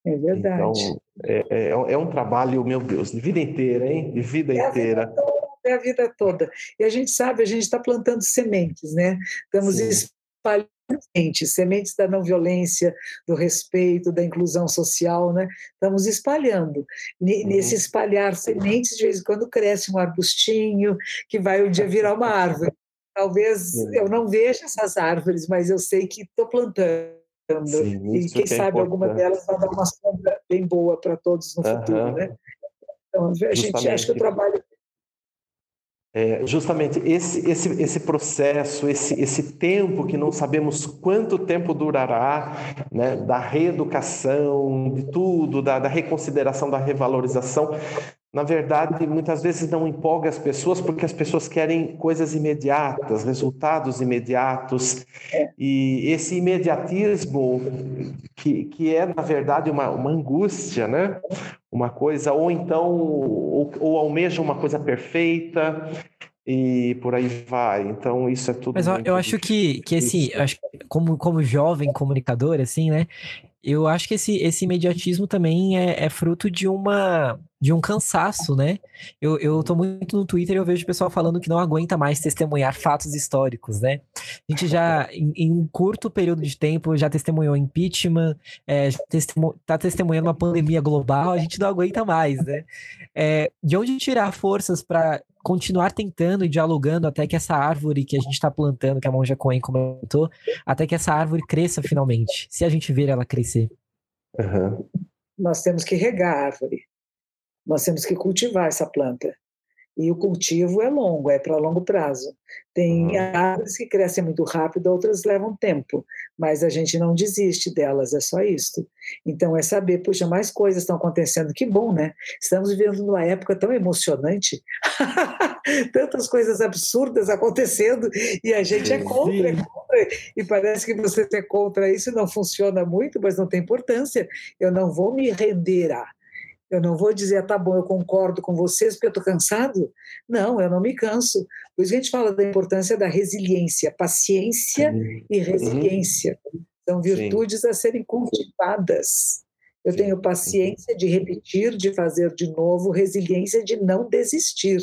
Speaker 1: É verdade.
Speaker 2: Então, é, é, é, um trabalho, meu Deus, de vida inteira, hein? De vida é inteira.
Speaker 1: Vida toda, é a vida toda. E a gente sabe, a gente está plantando sementes, né? Estamos Sim. espalhando sementes, sementes da não violência, do respeito, da inclusão social, né? Estamos espalhando. Uhum. Nesse espalhar sementes, de vez em quando cresce um arbustinho que vai um dia virar uma árvore. Talvez eu não veja essas árvores, mas eu sei que estou plantando Sim, e quem que é sabe alguma delas vai dar uma sombra bem boa para todos no uhum. futuro, né? Então, a gente acha que o trabalho
Speaker 2: é, justamente esse, esse, esse processo, esse, esse tempo que não sabemos quanto tempo durará, né, da reeducação, de tudo, da, da reconsideração, da revalorização, na verdade, muitas vezes não empolga as pessoas porque as pessoas querem coisas imediatas, resultados imediatos. E esse imediatismo, que, que é, na verdade, uma, uma angústia, né? Uma coisa, ou então, ou, ou almeja uma coisa perfeita, e por aí vai. Então, isso é tudo.
Speaker 7: Mas eu, eu acho que, que esse, acho, como, como jovem comunicador, assim, né? Eu acho que esse, esse imediatismo também é, é fruto de uma de um cansaço, né? Eu, eu tô muito no Twitter e eu vejo o pessoal falando que não aguenta mais testemunhar fatos históricos, né? A gente já, em, em um curto período de tempo, já testemunhou impeachment, é, testemu tá testemunhando uma pandemia global, a gente não aguenta mais, né? É, de onde tirar forças para continuar tentando e dialogando até que essa árvore que a gente está plantando, que a Monja Coen comentou, até que essa árvore cresça finalmente, se a gente ver ela crescer?
Speaker 1: Uhum. Nós temos que regar a árvore. Nós temos que cultivar essa planta. E o cultivo é longo, é para longo prazo. Tem uhum. árvores que crescem muito rápido, outras levam tempo, mas a gente não desiste delas, é só isso. Então é saber, puxa, mais coisas estão acontecendo, que bom, né? Estamos vivendo numa época tão emocionante, tantas coisas absurdas acontecendo e a gente é contra, é contra, e parece que você ser contra isso não funciona muito, mas não tem importância. Eu não vou me render a eu não vou dizer, ah, tá bom, eu concordo com vocês porque eu estou cansado. Não, eu não me canso. Por isso a gente fala da importância da resiliência, paciência uhum. e resiliência. São virtudes Sim. a serem cultivadas. Eu Sim. tenho paciência de repetir, de fazer de novo, resiliência de não desistir.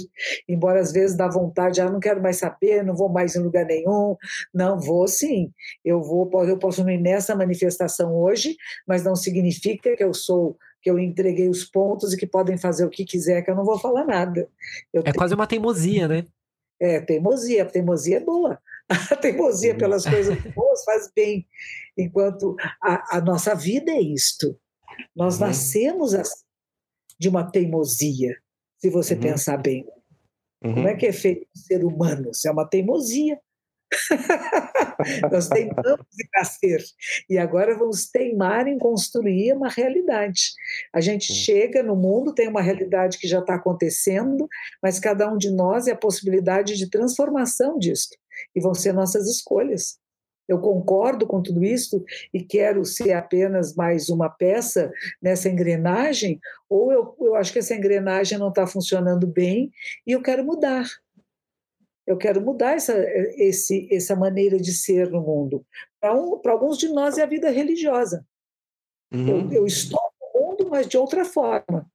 Speaker 1: Embora às vezes dá vontade, ah, não quero mais saber, não vou mais em lugar nenhum. Não, vou sim. Eu vou, eu posso ir nessa manifestação hoje, mas não significa que eu sou que eu entreguei os pontos e que podem fazer o que quiser, que eu não vou falar nada. Eu
Speaker 7: é tenho... quase uma teimosia, né?
Speaker 1: É, teimosia. Teimosia é boa. A teimosia uhum. pelas coisas boas faz bem. Enquanto a, a nossa vida é isto. Nós uhum. nascemos assim, de uma teimosia, se você uhum. pensar bem. Uhum. Como é que é feito o ser humano? Isso é uma teimosia. Nós teimamos em nascer e agora vamos teimar em construir uma realidade. A gente chega no mundo, tem uma realidade que já está acontecendo, mas cada um de nós é a possibilidade de transformação disso e vão ser nossas escolhas. Eu concordo com tudo isso e quero ser apenas mais uma peça nessa engrenagem, ou eu, eu acho que essa engrenagem não está funcionando bem e eu quero mudar. Eu quero mudar essa, esse, essa maneira de ser no mundo. Para um, alguns de nós é a vida religiosa. Uhum. Eu, eu, estou no mundo, mas de outra forma.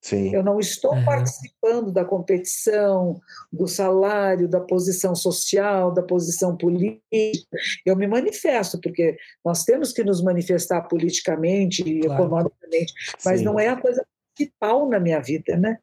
Speaker 2: Sim.
Speaker 1: Eu não estou uhum. participando da competição, do salário, da posição social, da posição política. Eu me manifesto, porque nós temos que nos manifestar politicamente e claro. economicamente, mas Sim. não é a coisa principal na minha vida, né?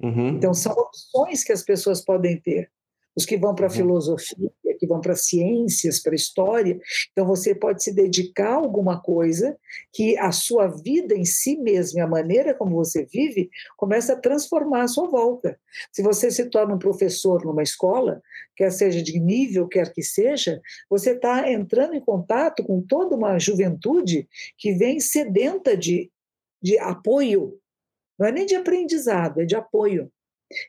Speaker 1: Uhum. Então, são opções que as pessoas podem ter. Os que vão para a
Speaker 2: Uhum.
Speaker 1: filosofia, que vão para ciências, para história. Então, você pode se dedicar a alguma coisa que a sua vida em si mesma, e a maneira como você vive, começa a transformar a sua volta. Se você se torna um professor numa escola, quer seja de nível, quer que seja, você está entrando em contato com toda uma juventude que vem sedenta de, de apoio. Não é nem de aprendizado, é de apoio.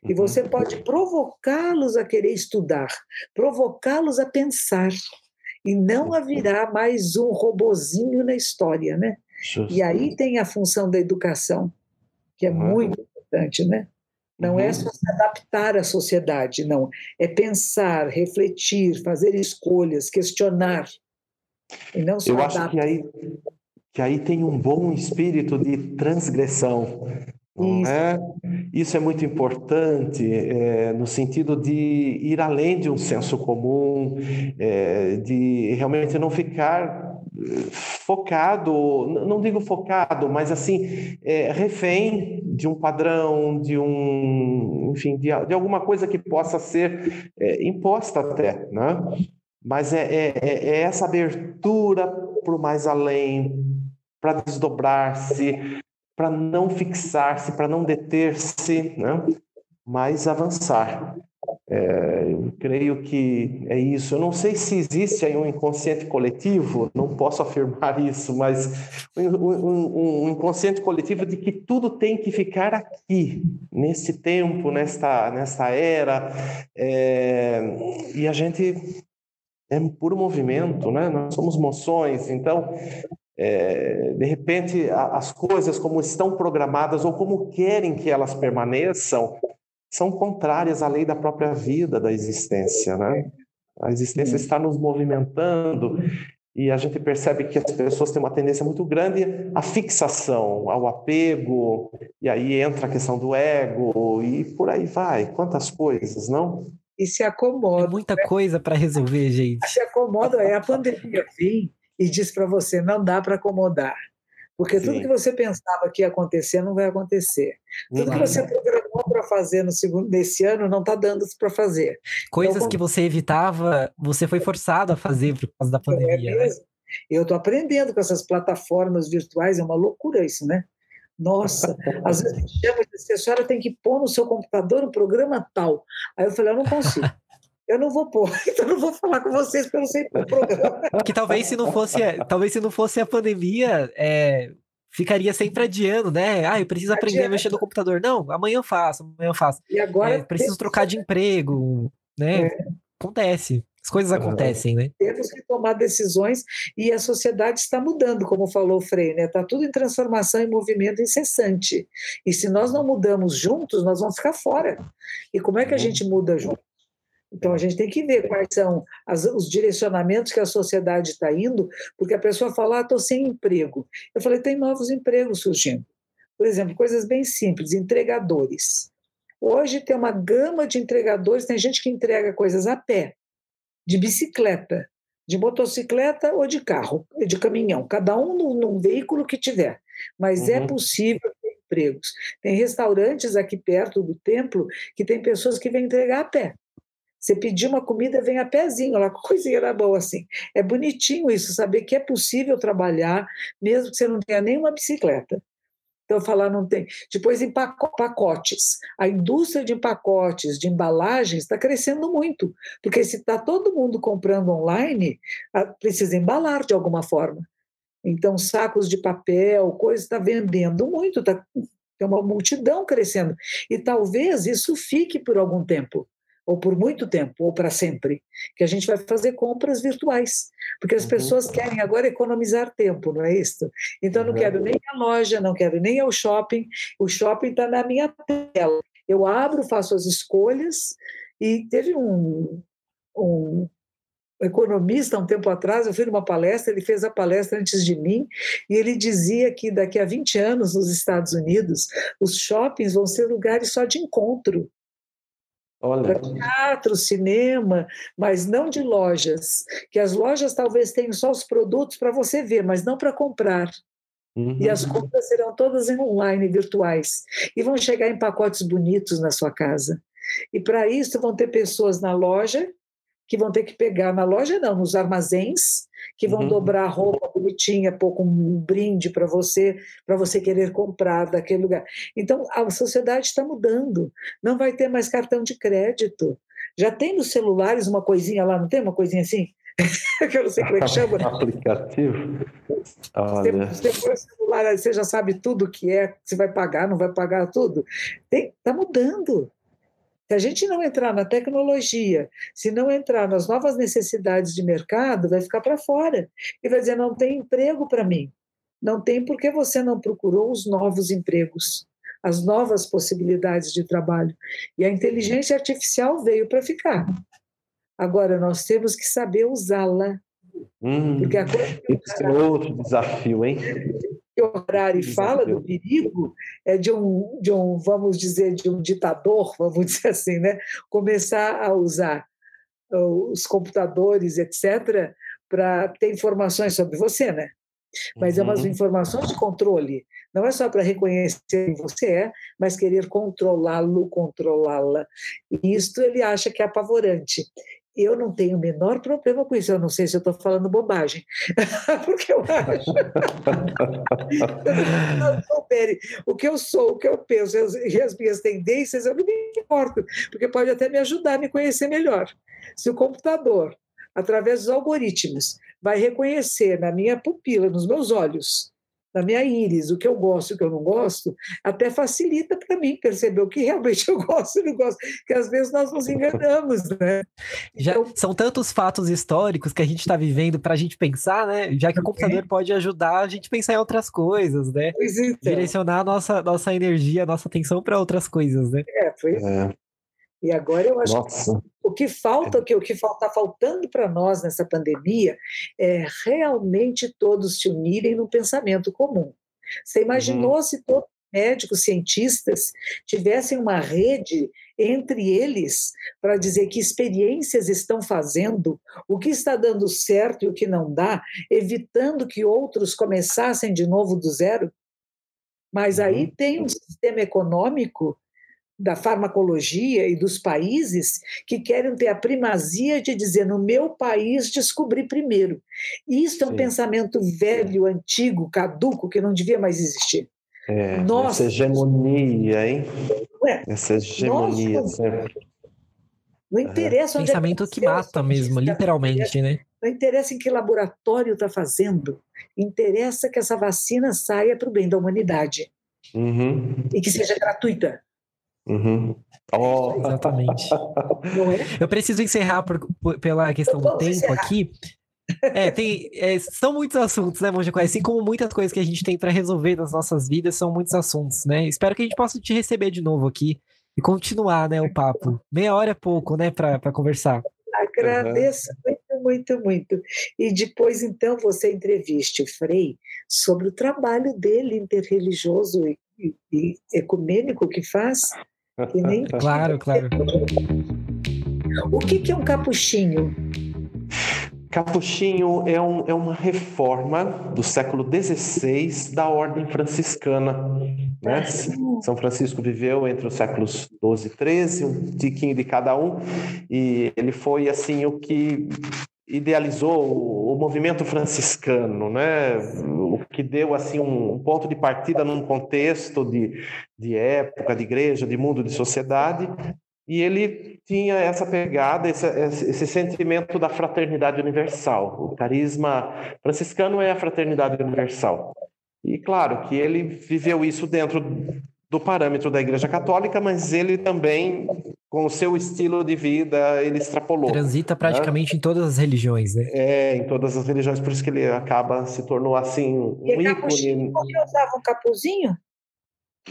Speaker 1: E
Speaker 2: Uhum.
Speaker 1: você pode provocá-los a querer estudar, provocá-los a pensar, e não a virar mais um robozinho na história, né?
Speaker 2: Justo.
Speaker 1: E aí tem a função da educação, que é
Speaker 2: Uhum.
Speaker 1: muito importante, né? Não é
Speaker 2: Uhum.
Speaker 1: só se adaptar à sociedade, não. É pensar, refletir, fazer escolhas, questionar. E não só
Speaker 2: Eu acho
Speaker 1: adaptar.
Speaker 2: que aí, que aí tem um bom espírito de transgressão. Não
Speaker 1: Isso.
Speaker 2: é? Isso é muito importante é, no sentido de ir além de um senso comum, é, de realmente não ficar eh, focado, não digo focado, mas assim, é, refém de um padrão, de um, enfim, de, de alguma coisa que possa ser é, imposta até, né? Mas é, é, é- é essa abertura para o mais além, para desdobrar-se, para não fixar-se, para não deter-se, né? mas avançar. É, eu creio que é isso. Eu não sei se existe aí um inconsciente coletivo, não posso afirmar isso, mas um, um- um inconsciente coletivo de que tudo tem que ficar aqui, nesse tempo, nesta, nesta era, é, e a gente é puro movimento, né? Nós somos moções, então é, de repente a- as coisas como estão programadas ou como querem que elas permaneçam são contrárias à lei da própria vida da existência, né? A existência está nos movimentando e a gente percebe que as pessoas têm uma tendência muito grande à fixação, ao apego, e aí entra a questão do ego e por aí vai. Quantas coisas, não?
Speaker 1: E se
Speaker 7: É
Speaker 1: acomoda.
Speaker 7: muita coisa para resolver, gente.
Speaker 1: Se acomoda, é a pandemia vem e diz para você, não dá para acomodar. Porque tudo
Speaker 2: Sim.
Speaker 1: que você pensava que ia acontecer não vai acontecer. Tudo que você programou para fazer no segundo nesse ano não está dando para fazer.
Speaker 7: Coisas
Speaker 1: Então,
Speaker 7: que você evitava, você foi forçado a fazer por causa da
Speaker 1: É
Speaker 7: pandemia, né?
Speaker 1: mesmo. Eu estou aprendendo com essas plataformas virtuais, é uma loucura isso, né? Nossa, às vezes me chama e diz, a senhora tem que pôr no seu computador o programa tal. Aí eu falei, eu não consigo. Eu não vou pôr, então eu não vou falar com vocês porque eu não sei pôr o programa.
Speaker 7: Que talvez se não fosse, talvez se não fosse a pandemia, é, ficaria sempre adiando, né? Ah, eu preciso aprender a mexer no computador. Não, amanhã eu faço, amanhã eu faço.
Speaker 1: E agora
Speaker 7: É, preciso trocar de emprego, né? Acontece. As coisas
Speaker 2: Aham.
Speaker 7: acontecem, né?
Speaker 1: temos que tomar decisões e a sociedade está mudando, como falou o Frei, né? Está tudo em transformação e movimento incessante. E se nós não mudamos juntos, nós vamos ficar fora. E como é que a
Speaker 2: Uhum.
Speaker 1: gente muda junto? Então a gente tem que ver quais são as- os direcionamentos que a sociedade está indo, porque a pessoa fala, ah, estou sem emprego. Eu falei, tem novos empregos surgindo. Por exemplo, coisas bem simples, entregadores. Hoje tem uma gama de entregadores, tem gente que entrega coisas a pé, de bicicleta, de motocicleta ou de carro, de caminhão, cada um num, num veículo que tiver. Mas é
Speaker 2: Uhum.
Speaker 1: possível ter empregos. Tem restaurantes aqui perto do templo que tem pessoas que vêm entregar a pé. Você pedir uma comida, vem a pezinho, lá, coisinha na mão assim. É bonitinho isso, saber que é possível trabalhar, mesmo que você não tenha nenhuma bicicleta. Então, falar não tem. Depois, em paco- pacotes. A indústria de pacotes, de embalagens, está crescendo muito. Porque se está todo mundo comprando online, ah, precisa embalar de alguma forma. Então, sacos de papel, coisa está vendendo muito, tá, tem uma multidão crescendo. E talvez isso fique por algum tempo, ou por muito tempo, ou para sempre, que a gente vai fazer compras virtuais, porque as
Speaker 2: Uhum.
Speaker 1: pessoas querem agora economizar tempo, não é isso? Então, não
Speaker 2: Uhum.
Speaker 1: quero nem a loja, não quero nem ao shopping, o shopping está na minha tela. Eu abro, faço as escolhas, e teve um, um economista, um tempo atrás, eu fui numa palestra, ele fez a palestra antes de mim, e ele dizia que daqui a 20 anos, nos Estados Unidos, os shoppings vão ser lugares só de encontro
Speaker 2: Olha,
Speaker 1: teatro, cinema, mas não de lojas. Que as lojas talvez tenham só os produtos para você ver, mas não para comprar.
Speaker 2: uhum.
Speaker 1: E as compras serão todas em online, virtuais. E vão chegar em pacotes bonitos na sua casa. E para isso vão ter pessoas na loja que vão ter que pegar na loja, não, nos armazéns, que vão uhum. dobrar roupa bonitinha, pôr com um brinde para você, para você querer comprar daquele lugar. Então, a sociedade está mudando. Não vai ter mais cartão de crédito. Já tem nos celulares uma coisinha lá, não tem uma coisinha assim? que eu não sei como é que chama.
Speaker 2: Aplicativo.
Speaker 1: Você, você celular, você já sabe tudo que é, você vai pagar, não vai pagar tudo. Está mudando. Se a gente não entrar na tecnologia, se não entrar nas novas necessidades de mercado, vai ficar para fora. E vai dizer: não tem emprego para mim. Não tem porque você não procurou os novos empregos, as novas possibilidades de trabalho. E a inteligência artificial veio para ficar. Agora, nós temos que saber usá-la.
Speaker 2: Hum, porque a coisa esse é outro desafio, hein?
Speaker 1: Que o Harari fala do perigo é de um, de um, vamos dizer, de um ditador, vamos dizer assim, né? começar a usar os computadores, etc., para ter informações sobre você, né? Mas uhum. é umas uhum. informações de controle. Não é só para reconhecer quem você é, mas querer controlá-lo, controlá-la. E isto ele acha que é apavorante. Eu não tenho o menor problema com isso. Eu não sei se eu estou falando bobagem, porque eu acho. o que eu sou, o que eu penso e as minhas tendências, eu não me importo, porque pode até me ajudar a me conhecer melhor. Se o computador, através dos algoritmos, vai reconhecer na minha pupila, nos meus olhos, na minha íris, o que eu gosto e o que eu não gosto, até facilita para mim perceber o que realmente eu gosto e não gosto, que às vezes nós nos enganamos, né?
Speaker 7: Já então, são tantos fatos históricos que a gente está vivendo para a gente pensar, né? Já que o computador pode ajudar a gente a pensar em outras coisas, né? Então. Direcionar a nossa, nossa energia, a nossa atenção para outras coisas, né?
Speaker 1: É, foi é. E agora eu acho Nossa. que o que falta, o que o que está faltando para nós nessa pandemia é realmente todos se unirem num pensamento comum. Você imaginou uhum. se todos médicos, cientistas tivessem uma rede entre eles para dizer que experiências estão fazendo, o que está dando certo e o que não dá, evitando que outros começassem de novo do zero? Mas aí uhum. tem um sistema econômico da farmacologia e dos países que querem ter a primazia de dizer no meu país descobri primeiro. Isso é um Sim. pensamento velho, antigo, caduco, que não devia mais existir.
Speaker 2: É, Nossa, essa hegemonia, hein? É, essa hegemonia nós, sempre.
Speaker 1: Não interessa
Speaker 7: é. onde Pensamento é que, que mata mesmo, literalmente, né?
Speaker 1: Não interessa em que laboratório está fazendo, interessa que essa vacina saia para o bem da humanidade.
Speaker 2: Uhum.
Speaker 1: E que seja gratuita.
Speaker 2: Uhum.
Speaker 7: Oh. Exatamente. É? Eu preciso encerrar por, por, pela questão do tempo encerrar. aqui. É, tem, é, são muitos assuntos, né, Monja Assim como muitas coisas que a gente tem para resolver nas nossas vidas, são muitos assuntos, né? Espero que a gente possa te receber de novo aqui e continuar, né, o papo. Meia hora é pouco, né, para conversar.
Speaker 1: Agradeço uhum. muito, muito, muito. E depois, então, você entreviste o Frei sobre o trabalho dele interreligioso e, e, e ecumênico que faz
Speaker 7: claro, claro.
Speaker 1: O que, que é um capuchinho?
Speaker 2: Capuchinho é, um, é uma reforma do século XVI da ordem franciscana. Né? São Francisco viveu entre os séculos XII e XIII, um tiquinho de cada um, e ele foi assim o que idealizou o movimento franciscano, né? o que deu assim um ponto de partida num contexto de, de época, de igreja, de mundo, de sociedade, e ele tinha essa pegada, esse, esse, sentimento da fraternidade universal. O carisma franciscano é a fraternidade universal. E claro que ele viveu isso dentro do parâmetro da Igreja Católica, mas ele também, com o seu estilo de vida, ele extrapolou.
Speaker 7: Transita né? praticamente né? em todas as religiões, né?
Speaker 2: É, em todas as religiões, por isso que ele acaba se tornou assim um e ícone.
Speaker 1: Porque usava um capuzinho?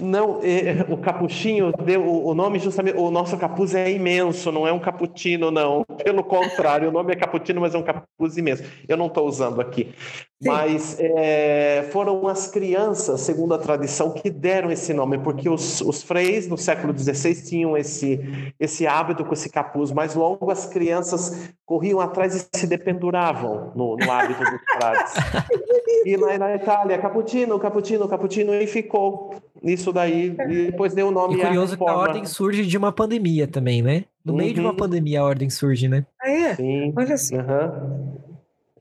Speaker 2: Não, é, o capuchinho deu o nome justamente. O nosso capuz é imenso, não é um cappuccino, não. Pelo contrário, o nome é cappuccino, mas é um capuz imenso. Eu não estou usando aqui. Sim. Mas é, foram as crianças, segundo a tradição, que deram esse nome, porque os, os freis no século XVI tinham esse, esse hábito com esse capuz mais longo, as crianças corriam atrás e se dependuravam no, no hábito dos frades. e na, na Itália, cappuccino, cappuccino, cappuccino, e ficou Isso daí, e depois deu o nome
Speaker 7: e curioso que a ordem surge de uma pandemia também, né? No uhum. meio de uma uhum. pandemia a ordem surge, né?
Speaker 1: Ah, é? Sim. Olha só.
Speaker 2: Uhum.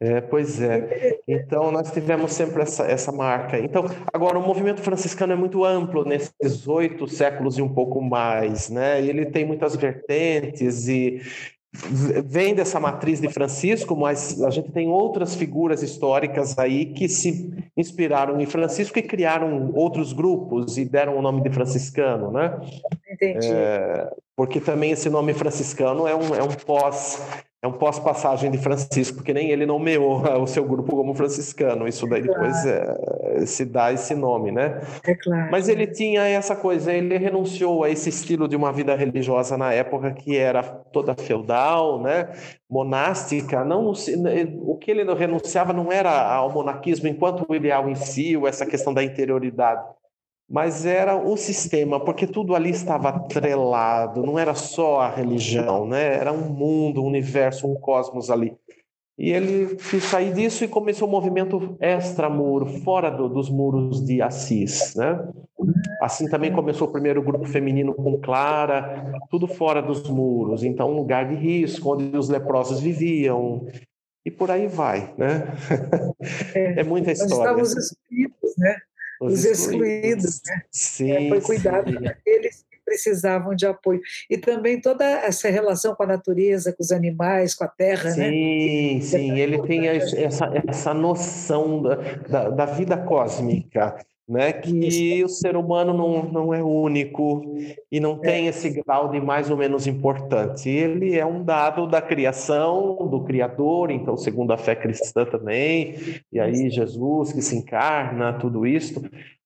Speaker 2: É, pois é. Então, nós tivemos sempre essa, essa marca. Então, agora, o movimento franciscano é muito amplo nesses oito séculos e um pouco mais, né? Ele tem muitas vertentes e vem dessa matriz de Francisco, mas a gente tem outras figuras históricas aí que se inspiraram em Francisco e criaram outros grupos e deram o nome de franciscano, né?
Speaker 1: Entendi. É,
Speaker 2: porque também esse nome franciscano é um, é um pós é um pós-passagem de Francisco, porque nem ele nomeou o seu grupo como franciscano. Isso daí depois é, se dá esse nome, né?
Speaker 1: É claro.
Speaker 2: Mas ele tinha essa coisa, ele renunciou a esse estilo de uma vida religiosa na época que era toda feudal, né? Monástica. Não, o que ele renunciava não era ao monaquismo enquanto o ideal em si, ou essa questão da interioridade mas era o sistema, porque tudo ali estava atrelado, não era só a religião, né? era um mundo, um universo, um cosmos ali. E ele quis sair disso e começou o um movimento extramuro, fora do, dos muros de Assis. Né? Assim também começou o primeiro grupo feminino com Clara, tudo fora dos muros. Então, um lugar de risco, onde os leprosos viviam, e por aí vai. Né? É, é muita história.
Speaker 1: Nós estávamos espíritos, né? Os, os excluídos. excluídos né?
Speaker 2: Sim, é,
Speaker 1: foi cuidado daqueles que precisavam de apoio. E também toda essa relação com a natureza, com os animais, com a terra.
Speaker 2: Sim,
Speaker 1: né?
Speaker 2: sim, ele tem essa, essa noção da, da, da vida cósmica né? Que o ser humano não, não é único e não tem é. esse grau de mais ou menos importante. Ele é um dado da criação, do Criador, então, segundo a fé cristã também, e aí Jesus que se encarna, tudo isso.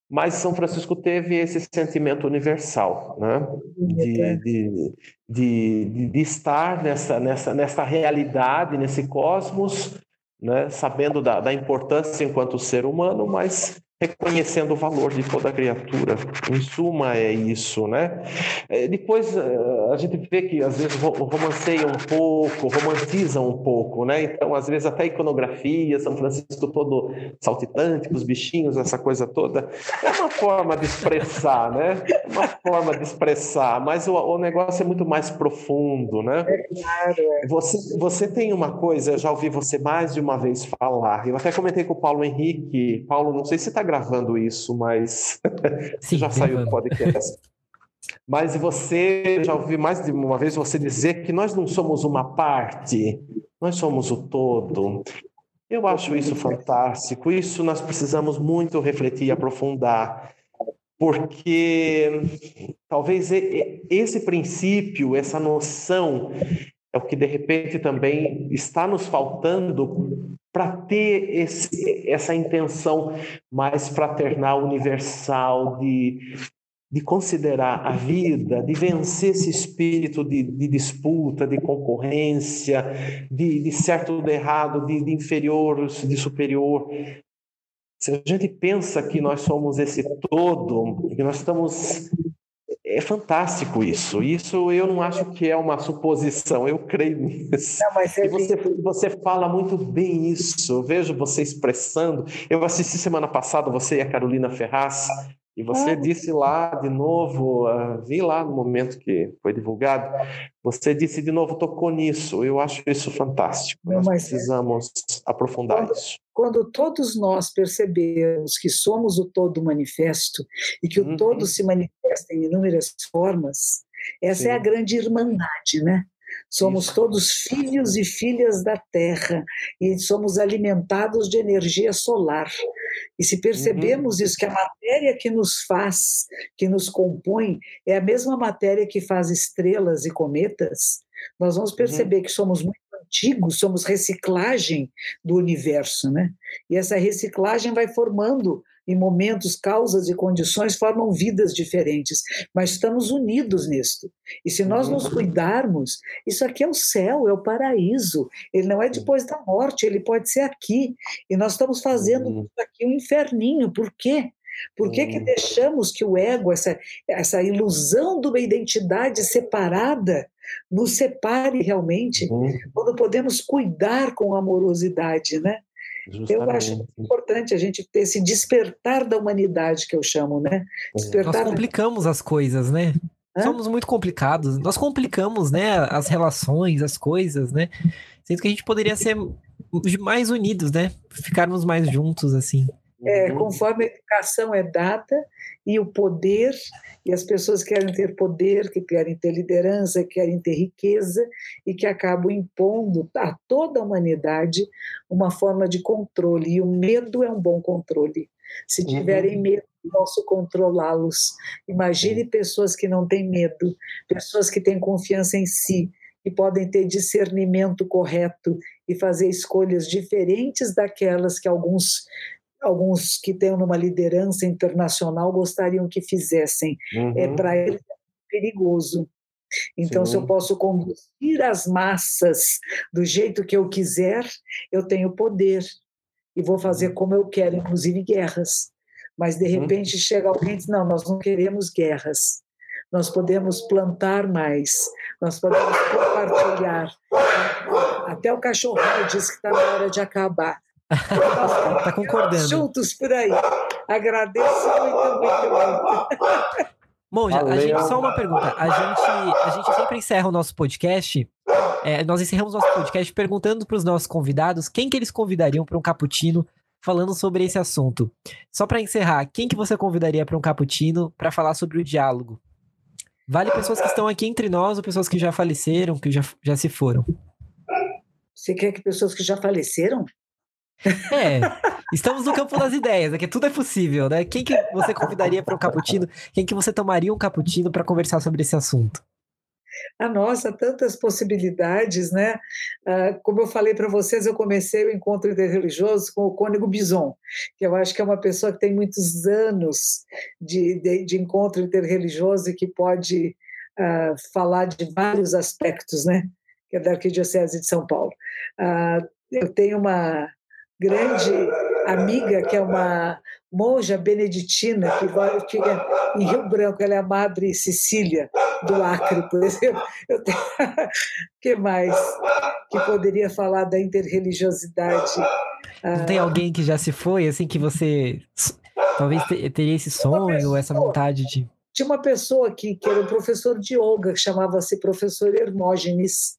Speaker 2: Mas São Francisco teve esse sentimento universal, né? de, de, de, de estar nessa, nessa, nessa realidade, nesse cosmos, né? sabendo da, da importância enquanto ser humano, mas reconhecendo o valor de toda criatura. Em suma, é isso, né? É, depois eh, a gente vê que às vezes romanceia um pouco, romantiza um pouco, né? Então, às vezes até iconografia, São Francisco todo saltitante, com os bichinhos, essa coisa toda. É uma forma de expressar, né? É uma forma de expressar, mas o, o negócio é muito mais profundo, né?
Speaker 1: É claro. É.
Speaker 2: Você, você tem uma coisa, eu já ouvi você mais de uma vez falar, eu até comentei com o Paulo Henrique. Paulo, não sei se está gravando isso, mas Sim, já saiu do podcast. Mas você, já ouvi mais de uma vez você dizer que nós não somos uma parte, nós somos o todo. Eu acho isso fantástico. Isso nós precisamos muito refletir e aprofundar, porque talvez esse princípio, essa noção, é o que de repente também está nos faltando para ter esse, essa intenção mais fraternal, universal, de, de considerar a vida, de vencer esse espírito de, de disputa, de concorrência, de, de certo de errado, de, de inferior, de superior. Se a gente pensa que nós somos esse todo, que nós estamos é fantástico isso. Isso eu não acho que é uma suposição, eu creio nisso. Não, mas e você, você fala muito bem isso. Eu vejo você expressando. Eu assisti semana passada você e a Carolina Ferraz e você ah. disse lá de novo, uh, vi lá no momento que foi divulgado, você disse de novo, tocou nisso. Eu acho isso fantástico. Não, nós é precisamos é. aprofundar
Speaker 1: quando,
Speaker 2: isso.
Speaker 1: Quando todos nós percebemos que somos o todo manifesto e que uhum. o todo se manifesta em inúmeras formas, essa Sim. é a grande irmandade, né? Somos Isso. todos filhos e filhas da terra e somos alimentados de energia solar. E se percebemos uhum. isso, que a matéria que nos faz, que nos compõe, é a mesma matéria que faz estrelas e cometas, nós vamos uhum. perceber uhum. que somos muito antigos, somos reciclagem do universo, né? E essa reciclagem vai formando em momentos, causas e condições formam vidas diferentes, mas estamos unidos nisto. E se nós nos uhum. cuidarmos, isso aqui é o céu, é o paraíso. Ele não é depois da morte, ele pode ser aqui. E nós estamos fazendo uhum. aqui um inferninho. Por quê? Por que, que uhum. deixamos que o ego, essa, essa ilusão de uma identidade separada, nos separe realmente, quando podemos cuidar com amorosidade, né?
Speaker 2: Justamente.
Speaker 1: Eu acho importante a gente ter esse despertar da humanidade que eu chamo, né? Despertar
Speaker 7: Nós
Speaker 1: da-
Speaker 7: complicamos as coisas, né?
Speaker 1: Hã?
Speaker 7: Somos muito complicados. Nós complicamos, né, as relações, as coisas, né? Sendo que a gente poderia ser mais unidos, né? Ficarmos mais juntos, assim.
Speaker 1: É,
Speaker 2: Uhum.
Speaker 1: conforme a educação é dada e o poder, e as pessoas querem ter poder, que querem ter liderança, que querem ter riqueza, e que acabam impondo a toda a humanidade uma forma de controle. E o medo é um bom controle. Se tiverem medo, eu posso controlá-los. Imagine pessoas que não têm medo, pessoas que têm confiança em si, que podem ter discernimento correto e fazer escolhas diferentes daquelas que alguns alguns que têm numa liderança internacional gostariam que fizessem. É
Speaker 2: Uhum.
Speaker 1: para eles é perigoso. Então, se eu
Speaker 2: Sim.
Speaker 1: posso conduzir as massas do jeito que eu quiser, eu tenho poder e vou fazer como eu quero, inclusive guerras. Mas de
Speaker 2: Uhum.
Speaker 1: repente chega alguém e diz: não, nós não queremos guerras. Nós podemos plantar mais, nós podemos compartilhar. Até o cachorro diz que está na hora de acabar.
Speaker 7: Tá concordando.
Speaker 1: Juntos por aí. Agradeço muito, muito, muito.
Speaker 7: Bom, já, a gente, só uma pergunta. A gente, a gente sempre encerra o nosso podcast. é, nós encerramos o nosso podcast perguntando para os nossos convidados quem que eles convidariam para um cappuccino falando sobre esse assunto. Só para encerrar, quem que você convidaria para um cappuccino para falar sobre o diálogo? Vale pessoas que estão aqui entre nós ou pessoas que já faleceram, que já, já se foram?
Speaker 1: Você quer que pessoas que já faleceram?
Speaker 7: É, estamos no campo das ideias, aqui tudo é possível, né? Quem que você convidaria para um cappuccino? Quem que você tomaria um cappuccino para conversar sobre esse assunto?
Speaker 1: Ah, nossa, tantas possibilidades, né? Ah, como eu falei para vocês, eu comecei o encontro interreligioso com o Cônego Bison, que eu acho que é uma pessoa que tem muitos anos de, de, de encontro interreligioso e que pode ah, falar de vários aspectos, né? Que é da Arquidiocese de São Paulo. Ah, eu tenho uma grande amiga que é uma monja beneditina que fica em Rio Branco, ela é a Madre Cecília do Acre, por exemplo. Eu tenho... que mais que poderia falar da interreligiosidade?
Speaker 7: Não tem alguém que já se foi, assim, que você talvez te- teria esse sonho, essa vontade de.
Speaker 1: Tinha uma pessoa aqui que era um professor de yoga, que chamava-se professor Hermógenes.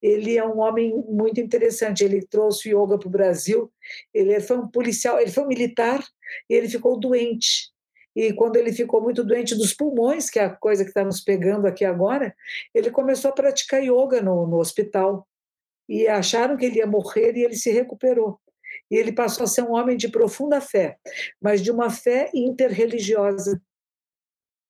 Speaker 1: Ele é um homem muito interessante. Ele trouxe o yoga para o Brasil. Ele foi um policial, ele foi um militar e ele ficou doente. E quando ele ficou muito doente dos pulmões, que é a coisa que está nos pegando aqui agora, ele começou a praticar yoga no, no hospital. E acharam que ele ia morrer e ele se recuperou. E ele passou a ser um homem de profunda fé, mas de uma fé interreligiosa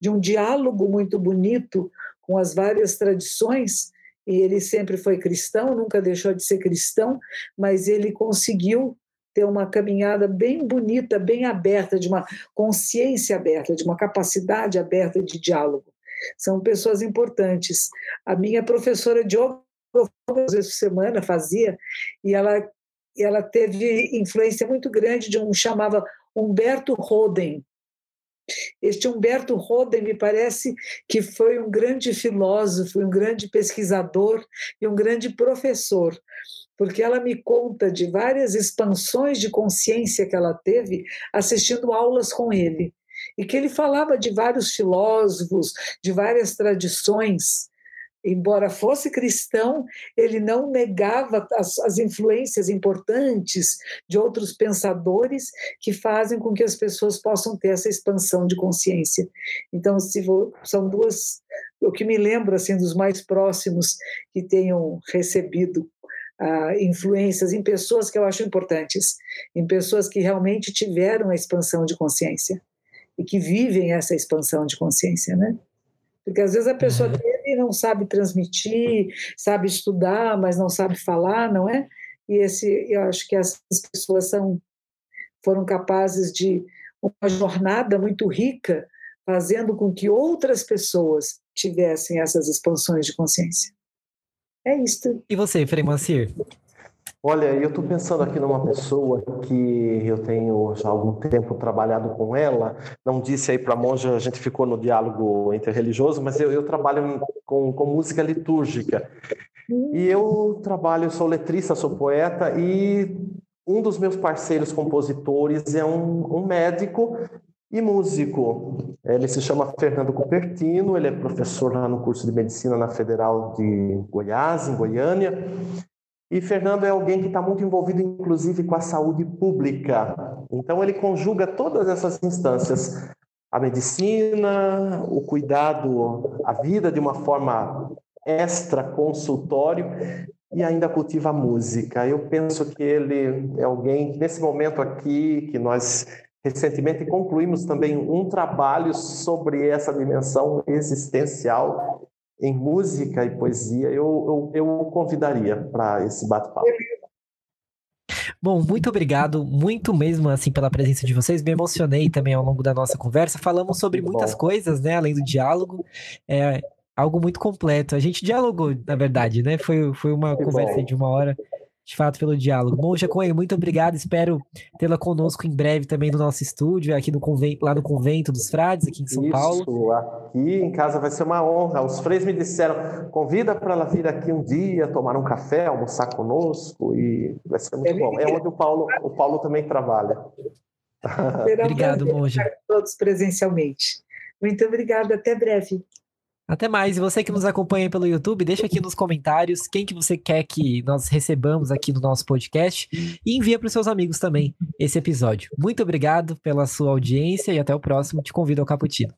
Speaker 1: de um diálogo muito bonito com as várias tradições. E ele sempre foi cristão, nunca deixou de ser cristão, mas ele conseguiu ter uma caminhada bem bonita, bem aberta, de uma consciência aberta, de uma capacidade aberta de diálogo. São pessoas importantes. A minha professora de duas vezes por semana, fazia, e ela, ela teve influência muito grande de um chamava Humberto Roden, este Humberto Roden me parece que foi um grande filósofo, um grande pesquisador e um grande professor, porque ela me conta de várias expansões de consciência que ela teve assistindo aulas com ele. E que ele falava de vários filósofos, de várias tradições. Embora fosse cristão, ele não negava as, as influências importantes de outros pensadores que fazem com que as pessoas possam ter essa expansão de consciência. Então, se vou, são duas, o que me lembro assim dos mais próximos que tenham recebido ah, influências em pessoas que eu acho importantes, em pessoas que realmente tiveram a expansão de consciência e que vivem essa expansão de consciência, né? Porque às vezes a pessoa
Speaker 7: Uhum.
Speaker 1: Não sabe transmitir, sabe estudar, mas não sabe falar, não é? E esse, eu acho que essas pessoas são, foram capazes de uma jornada muito rica, fazendo com que outras pessoas tivessem essas expansões de consciência. É isto.
Speaker 7: E você, Frei Mancir?
Speaker 2: Olha, eu estou pensando aqui numa pessoa que eu tenho já há algum tempo trabalhado com ela. Não disse aí para a monja, a gente ficou no diálogo interreligioso, mas eu, eu trabalho com, com música litúrgica. E eu trabalho, sou letrista, sou poeta e um dos meus parceiros compositores é um, um médico e músico. Ele se chama Fernando Cupertino, ele é professor lá no curso de medicina na Federal de Goiás, em Goiânia. E Fernando é alguém que está muito envolvido, inclusive, com a saúde pública. Então, ele conjuga todas essas instâncias: a medicina, o cuidado, a vida de uma forma extra consultório e ainda cultiva a música. Eu penso que ele é alguém, nesse momento aqui, que nós recentemente concluímos também um trabalho sobre essa dimensão existencial em música e poesia, eu, eu, eu o convidaria para esse bate-papo.
Speaker 7: Bom, muito obrigado, muito mesmo assim pela presença de vocês. Me emocionei também ao longo da nossa conversa. Falamos sobre muitas coisas, né, além do diálogo. É algo muito completo. A gente dialogou, na verdade, né? Foi, foi uma conversa bom. de uma hora de fato, pelo diálogo. Monja Coelho, muito obrigado. Espero tê-la conosco em breve também no nosso estúdio, aqui no convento, lá no Convento dos Frades, aqui em São
Speaker 2: Isso,
Speaker 7: Paulo.
Speaker 2: aqui em casa vai ser uma honra. Os freios me disseram: convida para ela vir aqui um dia, tomar um café, almoçar conosco, e vai ser muito é bom. É onde o Paulo, o Paulo também trabalha.
Speaker 7: obrigado, Monja.
Speaker 1: Todos presencialmente. Muito obrigada, até breve.
Speaker 7: Até mais. E você que nos acompanha pelo YouTube, deixa aqui nos comentários quem que você quer que nós recebamos aqui no nosso podcast e envia para os seus amigos também esse episódio. Muito obrigado pela sua audiência e até o próximo. Te convido ao Caputino.